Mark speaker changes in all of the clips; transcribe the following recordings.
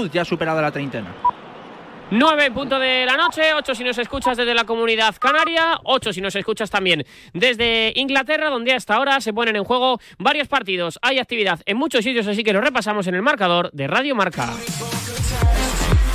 Speaker 1: juventud ya ha superado la treintena.
Speaker 2: 9 en punto de la noche, 8 si nos escuchas desde la comunidad canaria, 8 si nos escuchas también desde Inglaterra, donde hasta ahora se ponen en juego varios partidos. Hay actividad en muchos sitios, así que lo repasamos en el marcador de Radio Marca.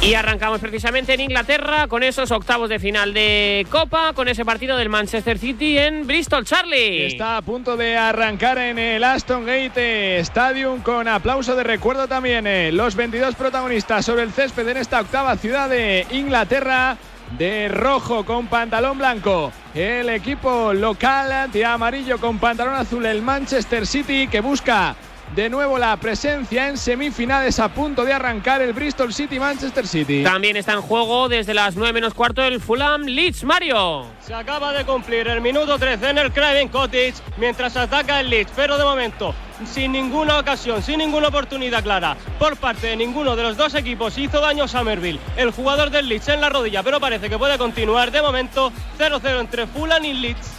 Speaker 2: Y arrancamos precisamente en Inglaterra con esos octavos de final de Copa, con ese partido del Manchester City en Bristol, Charlie.
Speaker 3: Está a punto de arrancar en el Aston Gate Stadium con aplauso de recuerdo también. Eh, los 22 protagonistas sobre el césped en esta octava ciudad de Inglaterra de rojo con pantalón blanco. El equipo local de amarillo con pantalón azul, el Manchester City, que busca de nuevo la presencia en semifinales a punto de arrancar el Bristol City Manchester City.
Speaker 2: También está en juego desde las 9 menos cuarto el Fulham Leeds Mario.
Speaker 4: Se acaba de cumplir el minuto 13 en el Craven Cottage mientras ataca el Leeds, pero de momento sin ninguna ocasión, sin ninguna oportunidad clara por parte de ninguno de los dos equipos hizo daño Somerville, el jugador del Leeds en la rodilla, pero parece que puede continuar de momento 0-0 entre Fulham y Leeds.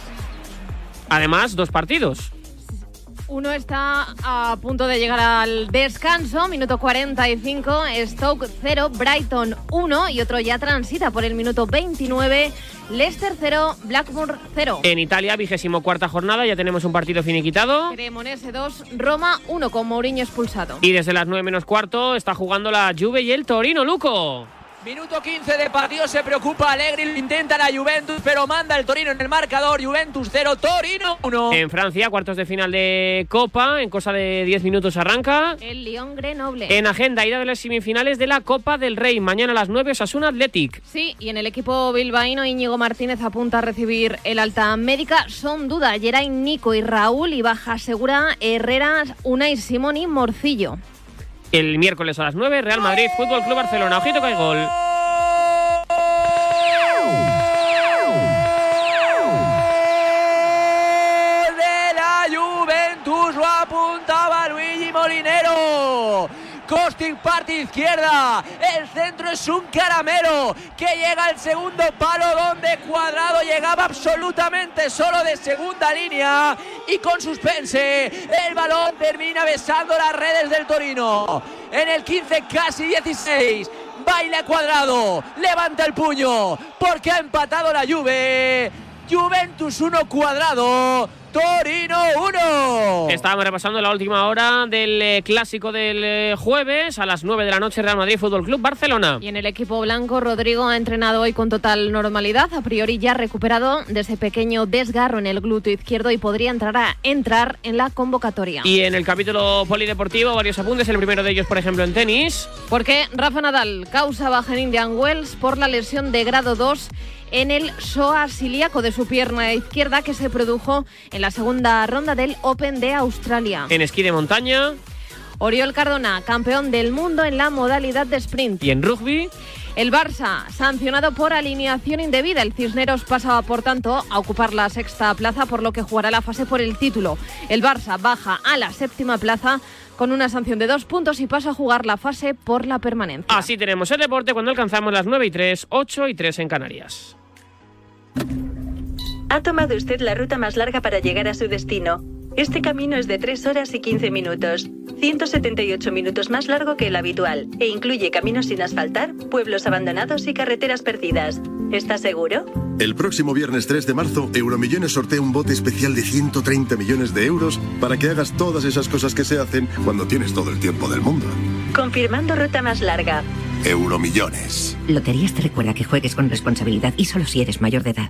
Speaker 2: Además, dos partidos.
Speaker 5: Uno está a punto de llegar al descanso, minuto 45, Stoke 0, Brighton 1 y otro ya transita por el minuto 29, Leicester 0, Blackburn 0.
Speaker 2: En Italia, vigésimo cuarta jornada, ya tenemos un partido finiquitado.
Speaker 5: Cremonese 2, Roma 1 con Mourinho expulsado.
Speaker 2: Y desde las 9 menos cuarto está jugando la Juve y el Torino, Luco.
Speaker 6: Minuto 15 de partido, se preocupa Alegri, lo intenta la Juventus, pero manda el Torino en el marcador. Juventus 0, Torino 1.
Speaker 2: En Francia, cuartos de final de Copa, en cosa de 10 minutos arranca.
Speaker 5: El Lyon Grenoble.
Speaker 2: En agenda, ida de las semifinales de la Copa del Rey. Mañana a las 9, Osasuna Athletic.
Speaker 5: Sí, y en el equipo bilbaíno, Íñigo Martínez apunta a recibir el alta médica. Son duda, Geray, Nico y Raúl, y baja segura Herrera, Unai Simón y Morcillo.
Speaker 2: El miércoles a las 9, Real Madrid, Fútbol Club Barcelona. Ojito que gol.
Speaker 6: Parte izquierda. El centro es un caramelo que llega al segundo palo donde Cuadrado llegaba absolutamente solo de segunda línea y con suspense. El balón termina besando las redes del Torino. En el 15 casi 16. Baila Cuadrado. Levanta el puño porque ha empatado la Juve. Juventus 1 cuadrado. Torino 1.
Speaker 2: Estábamos repasando la última hora del eh, clásico del eh, jueves a las 9 de la noche Real Madrid Fútbol Club Barcelona.
Speaker 5: Y en el equipo blanco, Rodrigo ha entrenado hoy con total normalidad. A priori ya recuperado de ese pequeño desgarro en el glúteo izquierdo y podría entrar, a, entrar en la convocatoria.
Speaker 2: Y en el capítulo polideportivo, varios apuntes. El primero de ellos, por ejemplo, en tenis.
Speaker 5: Porque Rafa Nadal causa baja en Indian Wells por la lesión de grado 2 en el psoas ilíaco de su pierna izquierda que se produjo en la segunda ronda del Open de Australia.
Speaker 2: En esquí de montaña.
Speaker 5: Oriol Cardona, campeón del mundo en la modalidad de sprint.
Speaker 2: Y en rugby.
Speaker 5: El Barça, sancionado por alineación indebida. El Cisneros pasaba, por tanto, a ocupar la sexta plaza, por lo que jugará la fase por el título. El Barça baja a la séptima plaza con una sanción de dos puntos y pasa a jugar la fase por la permanencia.
Speaker 2: Así tenemos el deporte cuando alcanzamos las 9 y 3, 8 y 3 en Canarias.
Speaker 7: Ha tomado usted la ruta más larga para llegar a su destino. Este camino es de 3 horas y 15 minutos, 178 minutos más largo que el habitual, e incluye caminos sin asfaltar, pueblos abandonados y carreteras perdidas. ¿Está seguro?
Speaker 8: El próximo viernes 3 de marzo, Euromillones sortea un bote especial de 130 millones de euros para que hagas todas esas cosas que se hacen cuando tienes todo el tiempo del mundo.
Speaker 7: Confirmando ruta más larga.
Speaker 8: Euromillones.
Speaker 9: Loterías te recuerda que juegues con responsabilidad y solo si eres mayor de edad.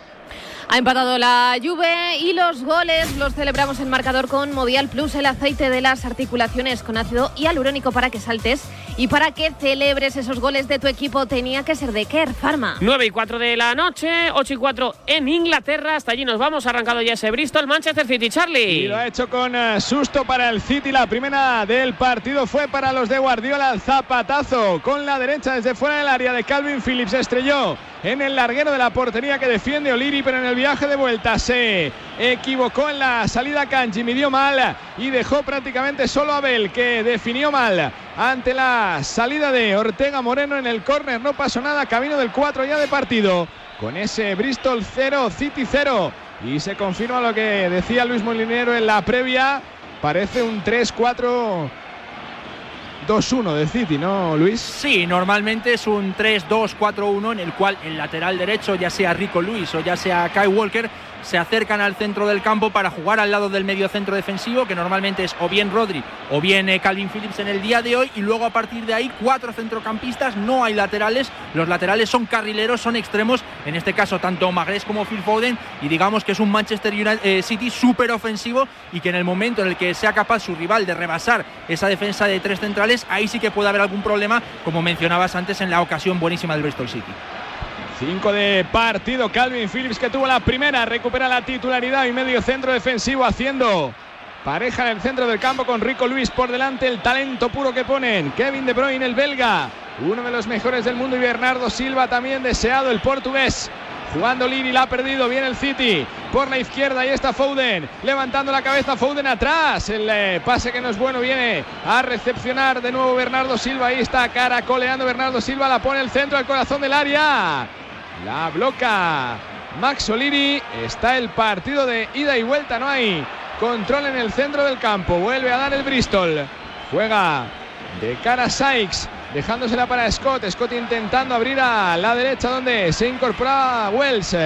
Speaker 5: Ha empatado la Juve y los goles los celebramos en marcador con Movial Plus, el aceite de las articulaciones con ácido hialurónico para que saltes y para que celebres esos goles de tu equipo tenía que ser de Kerr Pharma.
Speaker 2: 9 y 4 de la noche, 8 y 4 en Inglaterra. Hasta allí nos vamos. Arrancado ya ese Bristol, Manchester City, Charlie.
Speaker 3: Y lo ha hecho con uh, susto para el City. La primera del partido fue para los de Guardiola. Zapatazo con la derecha desde fuera del área de Calvin Phillips. Estrelló en el larguero de la portería que defiende Oliri, pero en el viaje de vuelta se equivocó en la salida Kanji, midió mal y dejó prácticamente solo a Abel, que definió mal ante la salida de Ortega Moreno en el córner. No pasó nada, camino del 4 ya de partido, con ese Bristol 0, City 0. Y se confirma lo que decía Luis Molinero en la previa. Parece un 3-4 2-1 de City, ¿no, Luis?
Speaker 1: Sí, normalmente es un 3-2-4-1 en el cual el lateral derecho, ya sea Rico Luis o ya sea Kai Walker, se acercan al centro del campo para jugar al lado del medio centro defensivo, que normalmente es o bien Rodri o bien eh, Calvin Phillips en el día de hoy, y luego a partir de ahí cuatro centrocampistas, no hay laterales, los laterales son carrileros, son extremos, en este caso tanto Magrés como Phil Foden, y digamos que es un Manchester United, eh, City súper ofensivo y que en el momento en el que sea capaz su rival de rebasar esa defensa de tres centrales, ahí sí que puede haber algún problema, como mencionabas antes en la ocasión buenísima del Bristol City.
Speaker 3: 5 de partido. Calvin Phillips que tuvo la primera. Recupera la titularidad y medio centro defensivo haciendo pareja en el centro del campo con Rico Luis por delante. El talento puro que ponen. Kevin De Bruyne, el belga. Uno de los mejores del mundo. Y Bernardo Silva también deseado, el portugués. Jugando Lini, la ha perdido. Viene el City por la izquierda. Ahí está Foden. Levantando la cabeza. Foden atrás. El eh, pase que no es bueno. Viene a recepcionar de nuevo Bernardo Silva. Ahí está caracoleando Bernardo Silva. La pone el centro al corazón del área. La bloca Max Oliri. Está el partido de ida y vuelta. No hay control en el centro del campo. Vuelve a dar el Bristol. Juega de cara a Sykes. Dejándosela para Scott. Scott intentando abrir a la derecha donde se incorpora Wells.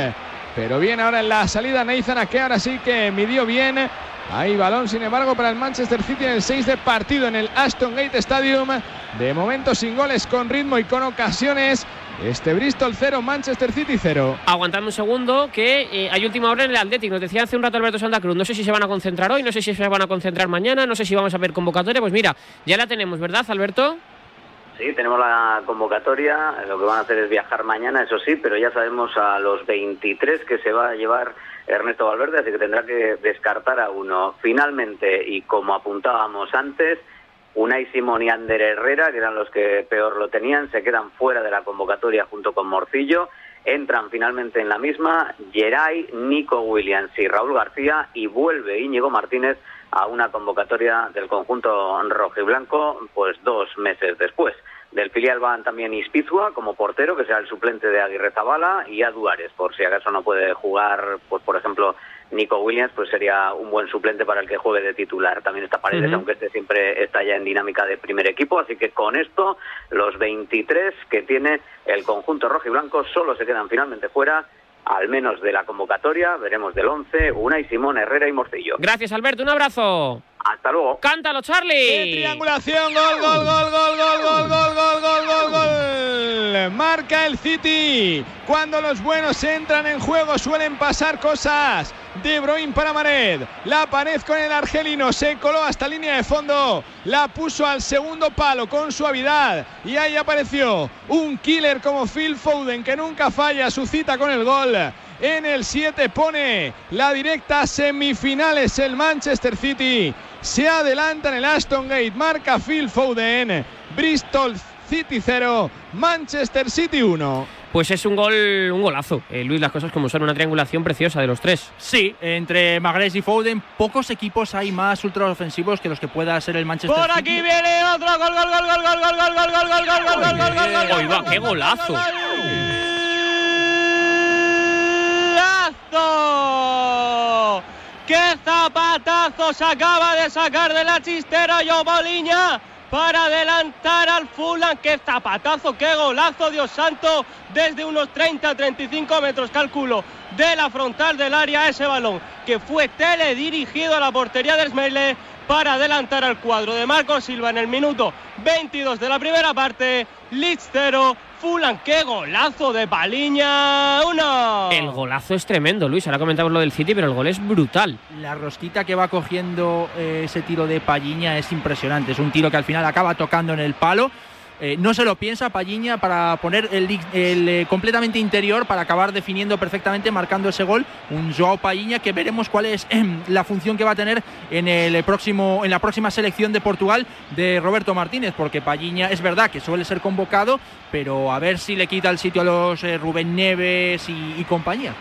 Speaker 3: Pero bien ahora en la salida Nathan que ahora sí que midió bien. Hay balón, sin embargo, para el Manchester City en el 6 de partido en el Aston Gate Stadium. De momento sin goles, con ritmo y con ocasiones. Este Bristol 0, Manchester City 0.
Speaker 2: Aguantando un segundo, que eh, hay última hora en el Atlético. Nos decía hace un rato Alberto Santa Cruz. No sé si se van a concentrar hoy, no sé si se van a concentrar mañana, no sé si vamos a ver convocatoria. Pues mira, ya la tenemos, ¿verdad, Alberto?
Speaker 10: Sí, tenemos la convocatoria. Lo que van a hacer es viajar mañana, eso sí, pero ya sabemos a los 23 que se va a llevar Ernesto Valverde, así que tendrá que descartar a uno. Finalmente, y como apuntábamos antes, Unai Simón y Ander Herrera, que eran los que peor lo tenían, se quedan fuera de la convocatoria junto con Morcillo. Entran finalmente en la misma Geray, Nico Williams y Raúl García y vuelve Íñigo Martínez a una convocatoria del conjunto rojo y blanco pues dos meses después. Del filial van también Ispizua como portero, que será el suplente de Aguirre Zabala, y a Duares, por si acaso no puede jugar, pues por ejemplo, Nico Williams, pues sería un buen suplente para el que juegue de titular. También está Paredes, aunque este siempre está ya en dinámica de primer equipo. Así que con esto, los 23 que tiene el conjunto rojo y blanco solo se quedan finalmente fuera al menos de la convocatoria, veremos del 11, Una y Simón, Herrera y Morcillo.
Speaker 2: Gracias, Alberto, un abrazo.
Speaker 10: Hasta luego.
Speaker 2: Cántalo, Charlie.
Speaker 3: triangulación, gol, gol, gol, gol, gol, gol, gol, gol, gol, gol, gol. Marca el City. Cuando los buenos entran en juego suelen pasar cosas. De Bruyne para Mared. La pared con el argelino. Se coló hasta línea de fondo. La puso al segundo palo con suavidad. Y ahí apareció un killer como Phil Foden que nunca falla su cita con el gol. En el 7 pone la directa semifinales el Manchester City. Se adelanta en el Aston Gate. Marca Phil Foden. Bristol City 0. Manchester City 1.
Speaker 2: Pues es un gol, un golazo. Eh, Luis, las cosas como son, una triangulación preciosa de los tres.
Speaker 1: Sí, entre Magrés y Foden, pocos equipos hay más ultra ofensivos que los que pueda ser el Manchester
Speaker 4: Por
Speaker 1: City.
Speaker 4: aquí viene otro gol, gol, gol, gol, gol, gol, gol, gol, gol, gol, gol, gol, gol, gol, gol, gol,
Speaker 2: va, qué golazo.
Speaker 4: ¡Golazo! ¡Qué zapatazo se acaba de sacar de la chistera Boliña para adelantar al Fulham! ¡Qué zapatazo, qué golazo, Dios santo! Desde unos 30-35 metros, calculo, de la frontal del área ese balón, que fue teledirigido a la portería del Smele para adelantar al cuadro de Marco Silva en el minuto 22 de la primera parte. Leeds 0, Fulham, qué golazo de Paliña. Uno.
Speaker 2: El golazo es tremendo, Luis. Ahora comentamos lo del City, pero el gol es brutal.
Speaker 1: La rosquita que va cogiendo eh, ese tiro de Palliña es impresionante. Es un tiro que al final acaba tocando en el palo. Eh, no se lo piensa Palliña para poner el, eh, completamente interior para acabar definiendo perfectamente, marcando ese gol. Un Joao Palliña que veremos cuál es em, la función que va a tener en, el próximo, en la próxima selección de Portugal de Roberto Martínez, porque Palliña es verdad que suele ser convocado, pero a ver si le quita el sitio a los eh, Rubén Neves y compañía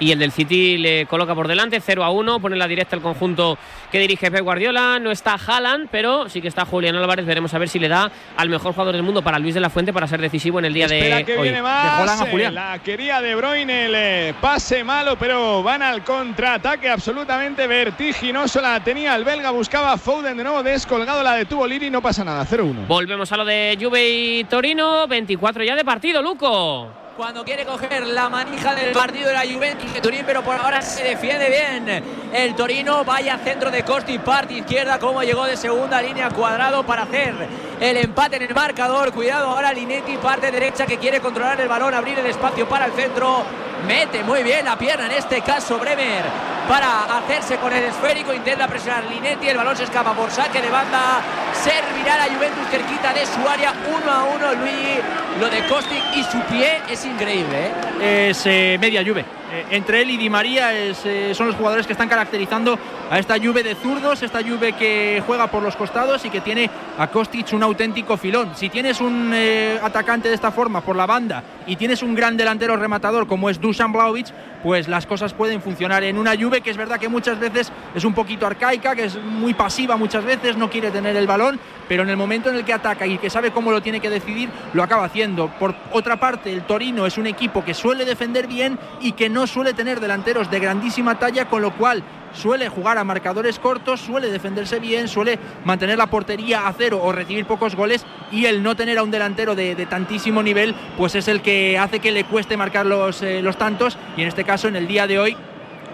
Speaker 2: y el del City le coloca por delante 0 a 1, pone la directa el conjunto que dirige Pep Guardiola, no está Haaland, pero sí que está Julián Álvarez, veremos a ver si le da al mejor jugador del mundo para Luis de la Fuente para ser decisivo en el día
Speaker 3: Espera
Speaker 2: de
Speaker 3: que
Speaker 2: hoy.
Speaker 3: viene más,
Speaker 1: a Julián.
Speaker 3: eh, La quería De Bruyne, el pase malo, pero van al contraataque absolutamente vertiginoso. La tenía el belga, buscaba Foden de nuevo descolgado, la detuvo Liri, no pasa nada, 0-1.
Speaker 2: Volvemos a lo de Juve y Torino, 24 ya de partido, Luco.
Speaker 6: Cuando quiere coger la manija del partido de la Juventus de Turín, pero por ahora se defiende bien. El Torino vaya centro de Costi, parte izquierda, como llegó de segunda línea cuadrado para hacer el empate en el marcador. Cuidado ahora Linetti, parte derecha que quiere controlar el balón, abrir el espacio para el centro. Mete muy bien la pierna, en este caso Bremer, para hacerse con el esférico. Intenta presionar Linetti, el balón se escapa por saque de banda. Servirá la Juventus cerquita de su área, uno a uno. Luis, lo de Kostic y su pie es increíble. ¿eh?
Speaker 1: es eh, media Juve. Eh, entre él y Di María eh, son los jugadores que están caracterizando a esta Juve de zurdos, esta Juve que juega por los costados y que tiene a Kostic un auténtico filón. Si tienes un eh, atacante de esta forma por la banda y tienes un gran delantero rematador como es Dusan Blaovic, pues las cosas pueden funcionar en una Juve que es verdad que muchas veces es un poquito arcaica, que es muy pasiva muchas veces, no quiere tener el balón, pero en el momento en el que ataca y que sabe cómo lo tiene que decidir, lo acaba haciendo. Por otra parte, el Torino es un equipo que suele defender bien y que no suele tener delanteros de grandísima talla, con lo cual suele jugar a marcadores cortos, suele defenderse bien, suele mantener la portería a cero o recibir pocos goles y el no tener a un delantero de, de tantísimo nivel, pues es el que hace que le cueste marcar los, eh, los tantos y en este caso en el día de hoy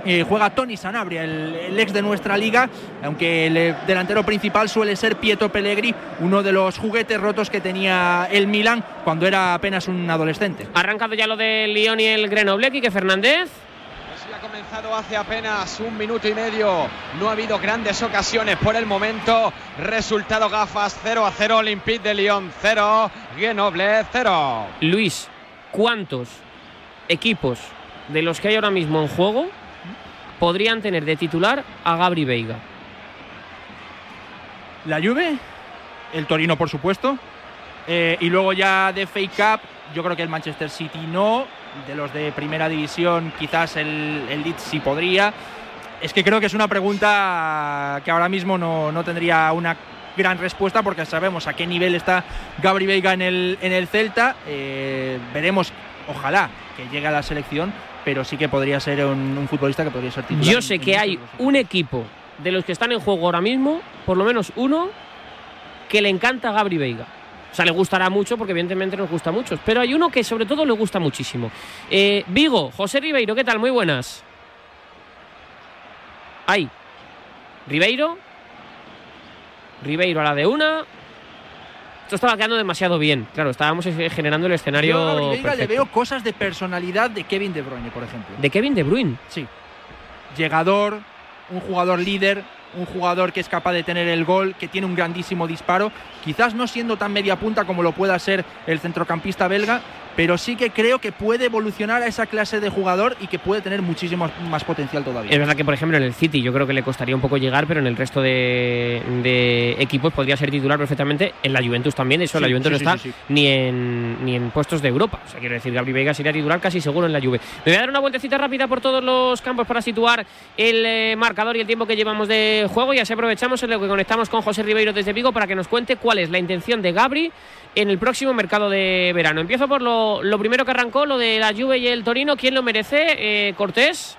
Speaker 1: eh, juega Tony Sanabria, el, el, ex de nuestra liga, aunque el eh, delantero principal suele ser Pietro Pellegri, uno de los juguetes rotos que tenía el Milan cuando era apenas un adolescente.
Speaker 2: Ha arrancado ya lo de Lyon y el Grenoble, que Fernández.
Speaker 11: ha comenzado hace apenas un minuto y medio. No ha habido grandes ocasiones por el momento. Resultado gafas 0 a 0. Olympique de Lyon 0. Grenoble 0.
Speaker 2: Luis, ¿cuántos equipos de los que hay ahora mismo en juego podrían tener de titular a Gabri Veiga?
Speaker 1: La Juve, el Torino por supuesto, eh, y luego ya de Fake Cup, yo creo que el Manchester City no, de los de primera división quizás el, el Leeds sí podría. Es que creo que es una pregunta que ahora mismo no, no tendría una gran respuesta porque sabemos a qué nivel está Gabri Veiga en el, en el Celta. Eh, veremos, ojalá, que llegue a la selección, pero sí que podría ser un, un futbolista que podría ser titular.
Speaker 2: Yo sé que hay un equipo de los que están en juego ahora mismo, por lo menos uno, que le encanta a Gabri Veiga. O sea, le gustará mucho porque evidentemente nos gusta mucho. Pero hay uno que sobre todo le gusta muchísimo. Eh, Vigo, José Ribeiro, ¿qué tal? Muy buenas. Ahí. Ribeiro. Ribeiro a la de una. Esto estaba quedando demasiado bien. Claro, estábamos generando el escenario.
Speaker 1: Yo a le veo cosas de personalidad de Kevin De Bruyne, por ejemplo.
Speaker 2: De Kevin De Bruyne.
Speaker 1: Sí. Llegador, un jugador líder, un jugador que es capaz de tener el gol, que tiene un grandísimo disparo, quizás no siendo tan media punta como lo pueda ser el centrocampista belga, pero sí que creo que puede evolucionar a esa clase de jugador y que puede tener muchísimo más potencial todavía.
Speaker 2: Es verdad que, por ejemplo, en el City yo creo que le costaría un poco llegar, pero en el resto de, de equipos podría ser titular perfectamente. En la Juventus también, eso,
Speaker 1: Sí,
Speaker 2: la Juventus
Speaker 1: sí,
Speaker 2: no
Speaker 1: sí,
Speaker 2: está. Ni, en, ni en puestos de Europa. O sea, quiero decir, Gabri Veiga sería titular casi seguro en la Juve. Me voy a dar una vueltecita rápida por todos los campos para situar el eh, marcador y el tiempo que llevamos de juego y así aprovechamos en lo que conectamos con José Ribeiro desde Vigo para que nos cuente cuál es la intención de Gabri en el próximo mercado de verano. Empiezo por lo, lo primero que arrancó, lo de la Juve y el Torino. ¿Quién lo merece? Eh, Cortés.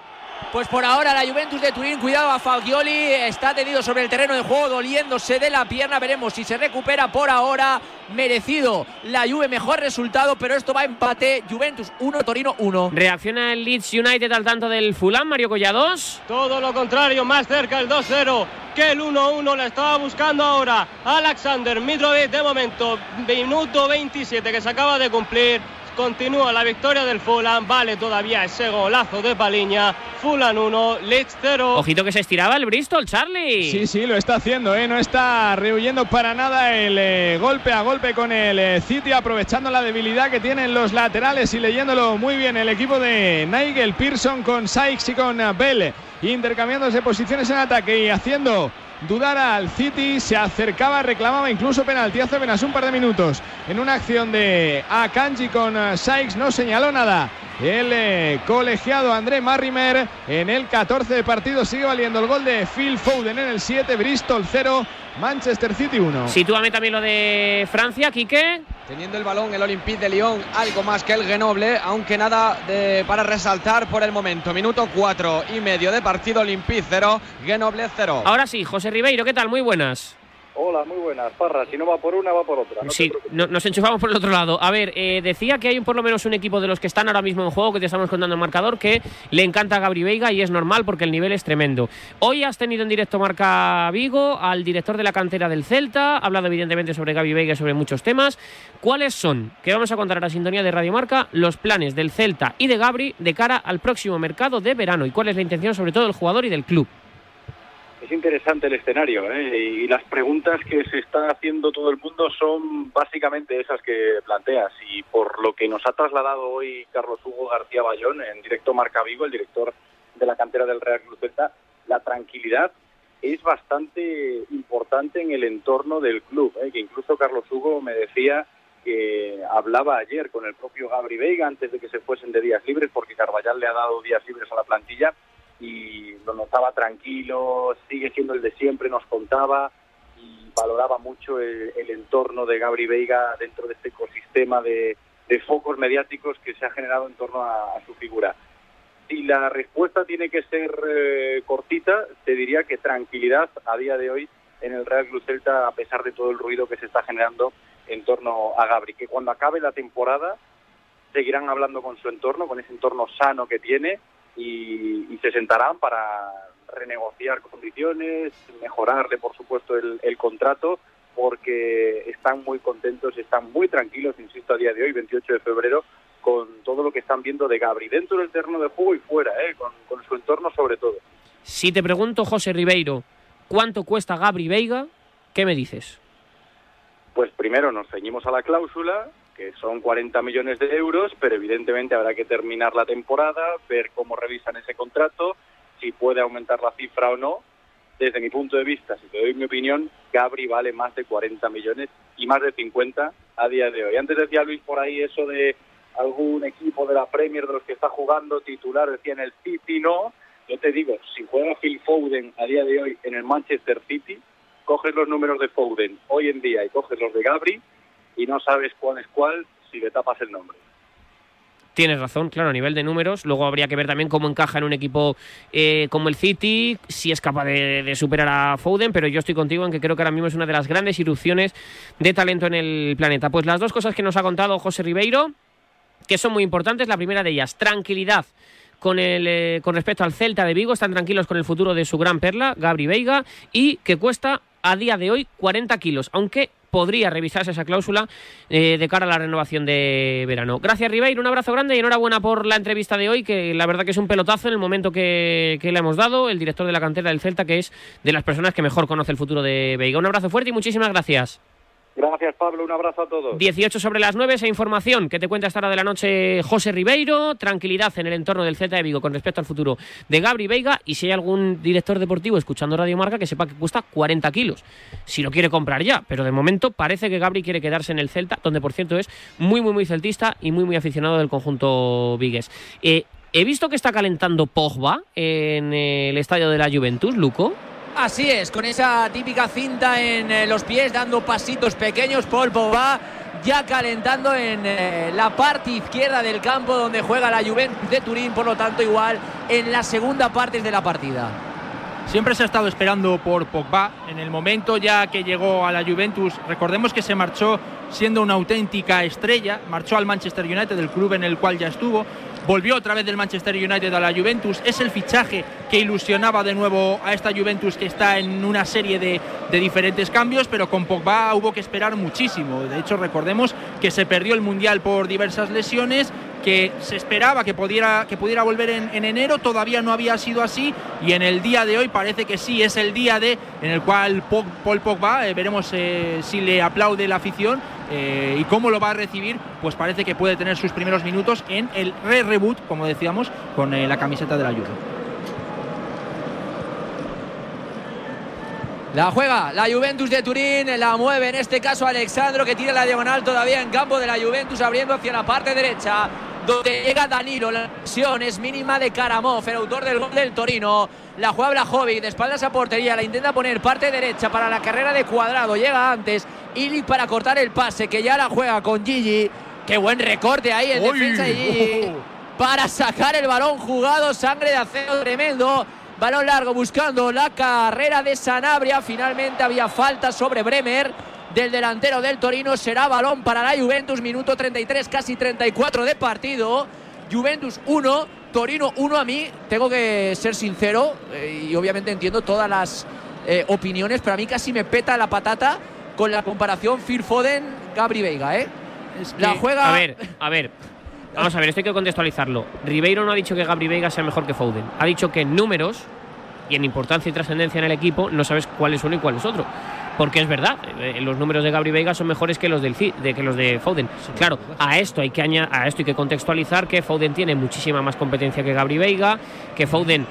Speaker 6: Pues por ahora la Juventus de Turín, cuidado a Fagioli, está tendido sobre el terreno de juego, doliéndose de la pierna, veremos si se recupera por ahora, merecido la Juve, mejor resultado, pero esto va a empate, Juventus 1, Torino 1.
Speaker 2: Reacciona el Leeds United al tanto del Fulham, Mario Collados.
Speaker 4: Todo lo contrario, más cerca el 2-0 que el 1-1 le estaba buscando ahora Alexander Mitrovic de momento, minuto 27 que se acaba de cumplir. Continúa la victoria del Fulham. Vale todavía ese golazo de Paliña. Fulham 1, Leeds 0.
Speaker 2: Ojito que se estiraba el Bristol, Charlie.
Speaker 3: Sí, sí, lo está haciendo, ¿eh? no está rehuyendo para nada el eh, golpe a golpe con el eh, City, aprovechando la debilidad que tienen los laterales y leyéndolo muy bien el equipo de Nigel Pearson con Sykes y con eh, Bell, intercambiándose posiciones en ataque y haciendo dudar al City, se acercaba, reclamaba incluso penalti hace apenas un par de minutos en una acción de Akanji con eh, Sykes, no señaló nada. El eh, colegiado André Marrimer en el 14 de partido sigue valiendo el gol de Phil Foden en el 7, Bristol 0, Manchester City 1.
Speaker 2: Sitúame también lo de Francia, Quique.
Speaker 11: Teniendo el balón el Olympique de Lyon, algo más que el Grenoble, aunque nada para resaltar por el momento. Minuto 4 y medio de partido, Olympique 0, Grenoble 0.
Speaker 2: Ahora sí, José Ribeiro, ¿qué tal? Muy buenas.
Speaker 12: Hola, muy buenas, Parra. Si no va por una, va por otra. No
Speaker 2: sí, no, nos enchufamos por el otro lado. A ver, eh, decía que hay por lo menos un equipo de los que están ahora mismo en juego, que te estamos contando el marcador, que le encanta a Gabri Veiga y es normal porque el nivel es tremendo. Hoy has tenido en directo Marca Vigo al director de la cantera del Celta, ha hablado evidentemente sobre Gaby Veiga y sobre muchos temas. ¿Cuáles son, que vamos a contar a la sintonía de Radio Marca, los planes del Celta y de Gabri de cara al próximo mercado de verano? ¿Y cuál es la intención sobre todo del jugador y del club?
Speaker 12: Es interesante el escenario ¿eh? y las preguntas que se está haciendo todo el mundo son básicamente esas que planteas y por lo que nos ha trasladado hoy Carlos Hugo García Bayón en directo Marca Vigo, el director de la cantera del Real Cruz la tranquilidad es bastante importante en el entorno del club, ¿eh? que incluso Carlos Hugo me decía que hablaba ayer con el propio Gabri Veiga antes de que se fuesen de días libres porque Carballal le ha dado días libres a la plantilla y lo notaba tranquilo, sigue siendo el de siempre, nos contaba y valoraba mucho el, el entorno de Gabri Veiga dentro de este ecosistema de, de focos mediáticos que se ha generado en torno a, a su figura. Si la respuesta tiene que ser eh, cortita, te diría que tranquilidad a día de hoy en el Real Club Celta, a pesar de todo el ruido que se está generando en torno a Gabri, que cuando acabe la temporada seguirán hablando con su entorno, con ese entorno sano que tiene, y, y, se sentarán para renegociar condiciones, mejorarle, por supuesto, el, el, contrato, porque están muy contentos, están muy tranquilos, insisto, a día de hoy, 28 de febrero, con todo lo que están viendo de Gabri, dentro del terreno de juego y fuera, ¿eh? con, con su entorno sobre todo.
Speaker 2: Si te pregunto, José Ribeiro, ¿cuánto cuesta Gabri Veiga? ¿Qué me dices?
Speaker 12: Pues primero nos ceñimos a la cláusula, que son 40 millones de euros, pero evidentemente habrá que terminar la temporada, ver cómo revisan ese contrato, si puede aumentar la cifra o no. Desde mi punto de vista, si te doy mi opinión, Gabri vale más de 40 millones y más de 50 a día de hoy. Antes decía Luis por ahí eso de algún equipo de la Premier de los que está jugando titular, decía en el City, no. Yo te digo, si juega Phil Foden a día de hoy en el Manchester City, coges los números de Foden hoy en día y coges los de Gabri y no sabes cuál es cuál si le tapas el nombre.
Speaker 2: Tienes razón, claro, a nivel de números. Luego habría que ver también cómo encaja en un equipo eh, como el City, si es capaz de, superar a Foden, pero yo estoy contigo en que creo que ahora mismo es una de las grandes irrupciones de talento en el planeta. Pues las dos cosas que nos ha contado José Ribeiro, que son muy importantes. La primera de ellas, tranquilidad con, el, eh, con respecto al Celta de Vigo, están tranquilos con el futuro de su gran perla, Gabri Veiga, y que cuesta a día de hoy 40 kilos, aunque podría revisarse esa cláusula eh, de cara a la renovación de verano. Gracias, Ribeiro, un abrazo grande y enhorabuena por la entrevista de hoy, que la verdad que es un pelotazo en el momento que, le hemos dado, el director de la cantera del Celta, que es de las personas que mejor conoce el futuro de Veiga. Un abrazo fuerte y muchísimas gracias.
Speaker 12: Gracias, Pablo. Un abrazo a todos.
Speaker 2: 18 sobre las 9, esa información que te cuenta esta hora de la noche José Ribeiro. Tranquilidad en el entorno del Celta de Vigo con respecto al futuro de Gabri Veiga. Y si hay algún director deportivo escuchando Radio Marca, que sepa que cuesta 40 kilos. Si lo quiere comprar ya. Pero de momento parece que Gabri quiere quedarse en el Celta, donde por cierto es muy, muy, muy celtista y muy, muy aficionado del conjunto Vigues. Eh, he visto que está calentando Pogba en el estadio de la Juventus, Luco.
Speaker 6: Así es, con esa típica cinta en eh, los pies, dando pasitos pequeños, Paul Pogba ya calentando en eh, la parte izquierda del campo donde juega la Juventus de Turín, por lo tanto igual en la segunda parte de la partida.
Speaker 1: Siempre se ha estado esperando por Pogba. En el momento ya que llegó a la Juventus, recordemos que se marchó siendo una auténtica estrella, marchó al Manchester United, del club en el cual ya estuvo, volvió otra vez del Manchester United a la Juventus, es el fichaje que ilusionaba de nuevo a esta Juventus que está en una serie de, de diferentes cambios, pero con Pogba hubo que esperar muchísimo. De hecho, recordemos que se perdió el Mundial por diversas lesiones que se esperaba que pudiera, que pudiera volver en, en, enero, todavía no había sido así y en el día de hoy parece que sí, es el día de en el cual Paul Pogba, eh, veremos eh, si le aplaude la afición eh, y cómo lo va a recibir, pues parece que puede tener sus primeros minutos en el re-reboot, como decíamos, con eh, la camiseta de la Juve.
Speaker 6: La juega la Juventus de Turín, la mueve en este caso Alexandro que tira la diagonal todavía en campo de la Juventus abriendo hacia la parte derecha donde llega Danilo, la lesión es mínima de Karamov, el autor del gol del Torino. La juega Blajovic, de espaldas a portería, la intenta poner parte derecha para la carrera de cuadrado, llega antes Ilic para cortar el pase, que ya la juega con Gigi. Qué buen recorte ahí en defensa de Gigi. Para sacar el balón jugado, sangre de acero tremendo. Balón largo buscando la carrera de Sanabria. Finalmente había falta sobre Bremer del delantero del Torino. Será balón para la Juventus. Minuto 33, casi 34 de partido. Juventus 1, Torino 1 a mí. Tengo que ser sincero eh, y obviamente entiendo todas las eh, opiniones, pero a mí casi me peta la patata con la comparación Phil Foden, Gabri Veiga, ¿eh? la juega.
Speaker 2: A ver, a ver. Vamos a ver, esto hay que contextualizarlo. Ribeiro no ha dicho que Gabri Veiga sea mejor que Foden. Ha dicho que en números y en importancia y trascendencia en el equipo no sabes cuál es uno y cuál es otro. Porque es verdad, eh, los números de Gabri Veiga son mejores que los del de que los de Foden. Claro, a esto hay que a esto hay que contextualizar que Foden tiene muchísima más competencia que Gabri Veiga, que Foden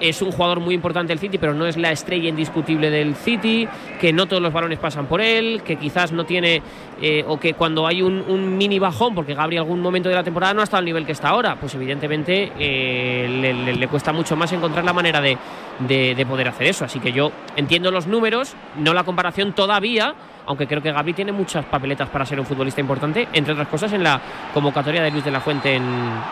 Speaker 2: es un jugador muy importante del City, pero no es la estrella indiscutible del City, que no todos los balones pasan por él, que quizás no tiene, eh, o que cuando hay un, mini bajón, porque Gabri algún momento de la temporada no ha estado al nivel que está ahora, pues evidentemente eh, le, cuesta mucho más encontrar la manera de- de poder hacer eso. Así que yo entiendo los números, no la comparación todavía, aunque creo que Gabri tiene muchas papeletas para ser un futbolista importante, entre otras cosas en la convocatoria de Luis de la Fuente en,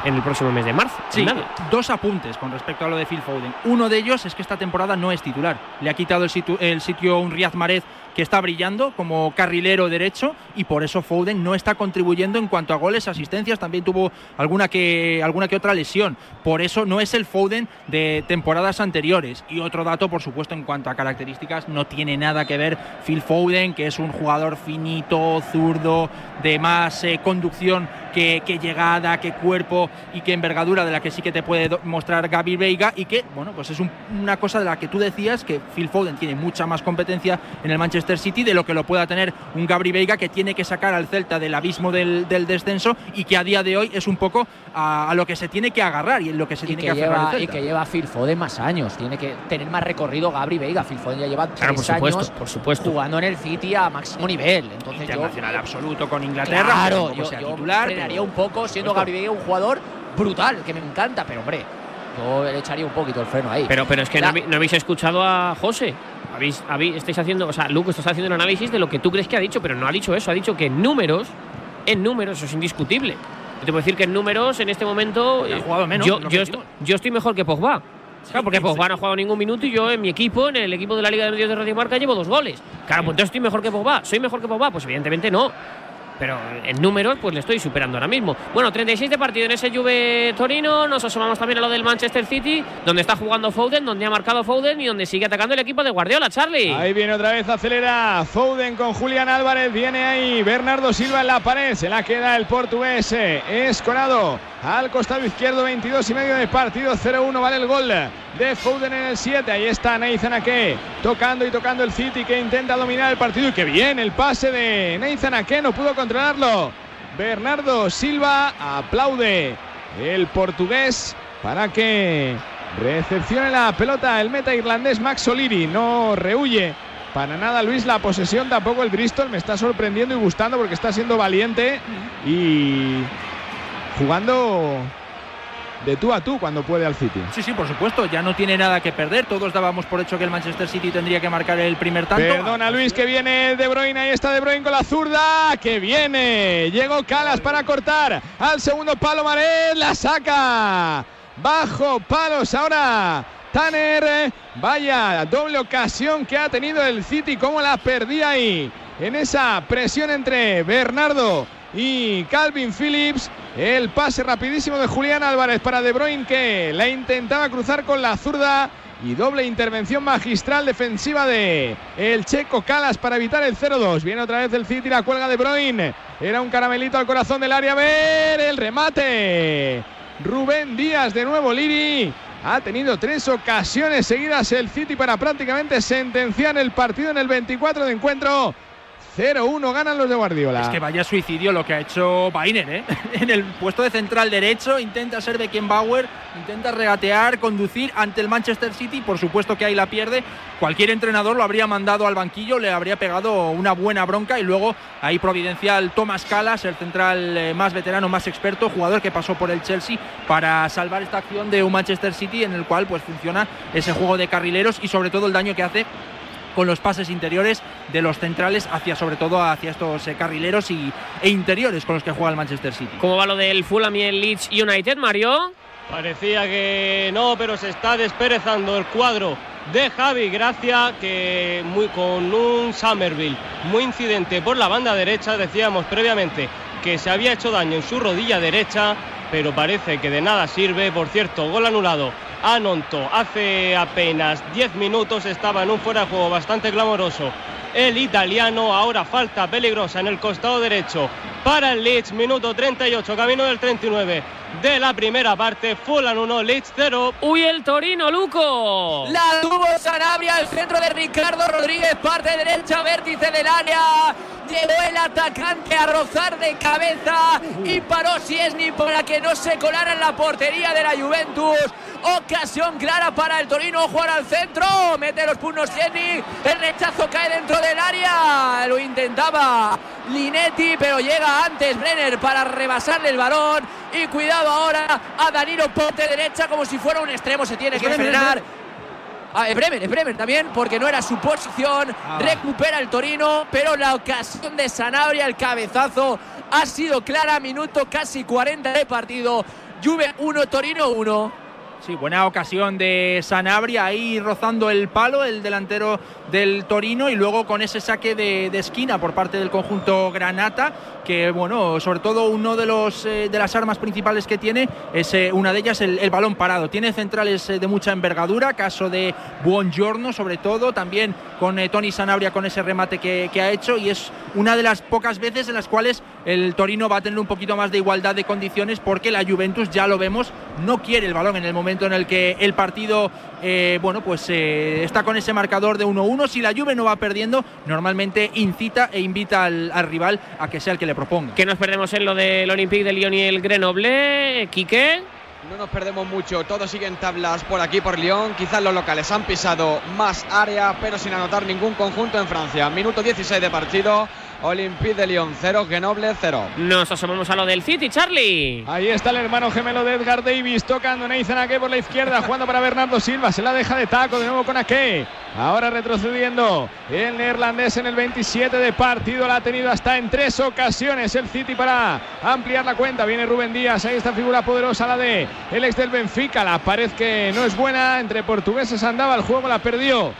Speaker 2: en el próximo mes de marzo.
Speaker 1: Sí, dos apuntes con respecto a lo de Phil Foden. Uno de ellos es que esta temporada no es titular. Le ha quitado el sitio, el sitio a un Riyad Mahrez que está brillando como carrilero derecho y por eso Foden no está contribuyendo en cuanto a goles, asistencias, también tuvo alguna que, alguna que otra lesión. Por eso no es el Foden de temporadas anteriores. Y otro dato, por supuesto, en cuanto a características, no tiene nada que ver Phil Foden, que es un jugador finito, zurdo, de más eh, conducción que, llegada, que cuerpo y que envergadura de la que sí que te puede mostrar Gaby Veiga y que, bueno, pues es un- una cosa de la que tú decías que Phil Foden tiene mucha más competencia en el Manchester City de lo que lo pueda tener un Gabri Veiga que tiene que sacar al Celta del abismo del, del descenso y que a día de hoy es un poco a, a lo que se tiene que agarrar y en lo que se
Speaker 6: Y
Speaker 1: tiene
Speaker 6: que,
Speaker 1: que aferrar
Speaker 6: lleva,
Speaker 1: el
Speaker 6: y
Speaker 1: Celta.
Speaker 6: que lleva Phil Foden más años. Tiene que tener más recorrido Gabri Veiga. Phil Foden ya lleva
Speaker 2: Claro, por
Speaker 6: tres
Speaker 2: supuesto,
Speaker 6: años
Speaker 2: por supuesto.
Speaker 6: jugando en el City a máximo nivel. Entonces
Speaker 1: Internacional
Speaker 6: yo,
Speaker 1: absoluto con Inglaterra.
Speaker 6: Claro, yo,
Speaker 1: sea
Speaker 6: yo
Speaker 1: titular,
Speaker 6: frenaría
Speaker 1: pero-
Speaker 6: un poco siendo. Gabri Veiga un jugador brutal, que me encanta, pero hombre, yo le echaría un poquito el freno ahí.
Speaker 2: Pero, pero es que
Speaker 6: La-
Speaker 2: no, habéis- no habéis escuchado a José. Habéis, habéis- estáis haciendo, o sea, Luke, estás haciendo un análisis de lo que tú crees que ha dicho, pero no ha dicho eso. Ha dicho que en números, en números, eso es indiscutible. Yo te puedo decir que en números, en este momento,
Speaker 1: Ha
Speaker 2: eh,
Speaker 1: jugado menos,
Speaker 2: yo, yo,
Speaker 1: decimos.
Speaker 2: yo estoy mejor que Pogba. Claro, porque Pogba no ha jugado ningún minuto y yo en mi equipo, en el equipo de la Liga de Medios de Radio Marca, llevo dos goles. Claro, pues entonces estoy mejor que Pogba. ¿Soy mejor que Pogba? Pues evidentemente no. Pero en números, pues le estoy superando ahora mismo. Bueno, 36 de partido en ese Juve Torino. Nos asomamos también a lo del Manchester City, donde está jugando Foden, donde ha marcado Foden y donde sigue atacando el equipo de Guardiola, Charlie.
Speaker 3: Ahí viene otra vez, acelera Foden con Julián Álvarez. Viene ahí Bernardo Silva en la pared. Se la queda el portugués. eh, Esconado al costado izquierdo, 22 y medio de partido. 0-1 vale el gol de Foden en el 7. Ahí está Nathan Ake tocando y tocando el City que intenta dominar el partido. Y que bien el pase de Nathan Ake, no pudo controlarlo. Bernardo Silva aplaude el portugués para que recepcione la pelota el meta irlandés Max O'Leary. No rehuye para nada Luis la posesión, tampoco el Bristol. Me está sorprendiendo y gustando porque está siendo valiente y jugando de tú a tú cuando puede al City.
Speaker 1: Sí, sí, por supuesto, ya no tiene nada que perder. Todos dábamos por hecho que el Manchester City tendría que marcar el primer tanto.
Speaker 3: Perdona Luis, que viene De Bruyne, ahí está De Bruyne con la zurda, que viene. Llegó Calas para cortar al segundo palo, Maret la saca. Bajo palos ahora. Tanner, vaya doble ocasión que ha tenido el City, cómo la perdía ahí en esa presión entre Bernardo y Calvin Phillips. El pase rapidísimo de Julián Álvarez para De Bruyne que la intentaba cruzar con la zurda y doble intervención magistral defensiva de el checo Calas para evitar el 0-2. Viene otra vez el City, la cuelga de Bruyne. Era un caramelito al corazón del área. A ver el remate. Rubén Díaz de nuevo Liri. Ha tenido tres ocasiones seguidas el City para prácticamente sentenciar el partido en el 24 de encuentro. 0-1 ganan los de Guardiola.
Speaker 1: Es que vaya suicidio lo que ha hecho Bainer, ¿eh? En el puesto de central derecho intenta ser Beckenbauer, intenta regatear, conducir ante el Manchester City, por supuesto que ahí la pierde. Cualquier entrenador lo habría mandado al banquillo, le habría pegado una buena bronca y luego ahí providencial Thomas Calas, el central eh, más veterano, más experto, jugador que pasó por el Chelsea para salvar esta acción de un Manchester City en el cual pues funciona ese juego de carrileros y sobre todo el daño que hace con los pases interiores de los centrales hacia sobre todo hacia estos eh, carrileros y, e interiores con los que juega el Manchester City.
Speaker 2: ¿Cómo va lo del Fulham y el Leeds United, Mario?
Speaker 4: Parecía que no, pero se está desperezando el cuadro de Javi Gracia, que muy, con un Somerville muy incidente por la banda derecha, decíamos previamente que se había hecho daño en su rodilla derecha, pero parece que de nada sirve. Por cierto, gol anulado Anonto. Hace apenas 10 minutos estaba en un fuera de juego bastante clamoroso. El italiano, ahora falta peligrosa en el costado derecho para el Leeds, minuto 38, camino del 39 de la primera parte. Fulham 1, Leeds 0.
Speaker 2: ¡Uy, el Torino, Luco!
Speaker 6: La tuvo Sanabria, el centro de Ricardo Rodríguez, parte derecha, vértice del área. Llegó el atacante a rozar de cabeza y paró Siesni para que no se colara en la portería de la Juventus. Ocasión clara para el Torino, jugar al centro, mete los puños Siesni, el rechazo cae dentro del área, lo intentaba Linetti, pero llega antes Brenner para rebasarle el balón y cuidado ahora a Danilo Ponte derecha como si fuera un extremo, se tiene que frenar. Ah, es Bremer, es Bremer también, porque no era su posición. Recupera el Torino, pero la ocasión de Sanabria, el cabezazo, ha sido clara. Minuto casi 40 de partido. Juve 1, Torino 1.
Speaker 1: Sí, buena ocasión de Sanabria ahí rozando el palo, el delantero del Torino, y luego con ese saque de, esquina por parte del conjunto Granata, que bueno, sobre todo uno de los eh, de las armas principales que tiene es eh, una de ellas el, el, balón parado. Tiene centrales eh, de mucha envergadura, caso de Buongiorno sobre todo, también con Tony Sanabria con ese remate que, que ha hecho y es una de las pocas veces en las cuales el Torino va a tener un poquito más de igualdad de condiciones porque la Juventus ya lo vemos no quiere el balón en el momento en el que el partido eh, bueno pues eh, está con ese marcador de 1-1 si la Juve no va perdiendo normalmente incita e invita al, al, rival a que sea el que le proponga
Speaker 2: que nos perdemos en lo del Olympique de Lyon y el Grenoble Quique
Speaker 11: no nos perdemos mucho, todos siguen tablas por aquí por Lyon. Quizás los locales han pisado más área, pero sin anotar ningún conjunto en Francia. Minuto 16 de partido. Olympique de Lyon 0, Grenoble 0.
Speaker 2: Nos asomamos a lo del City, Charlie.
Speaker 3: Ahí está el hermano gemelo de Edgar Davis tocando Nathan Ake por la izquierda, jugando para Bernardo Silva, se la deja de taco de nuevo con Ake. Ahora retrocediendo el neerlandés en el 27 de partido, la ha tenido hasta en tres ocasiones el City para ampliar la cuenta. Viene Rubén Díaz, ahí está figura poderosa la de el ex del Benfica, la pared que no es buena, entre portugueses andaba, el juego la perdió.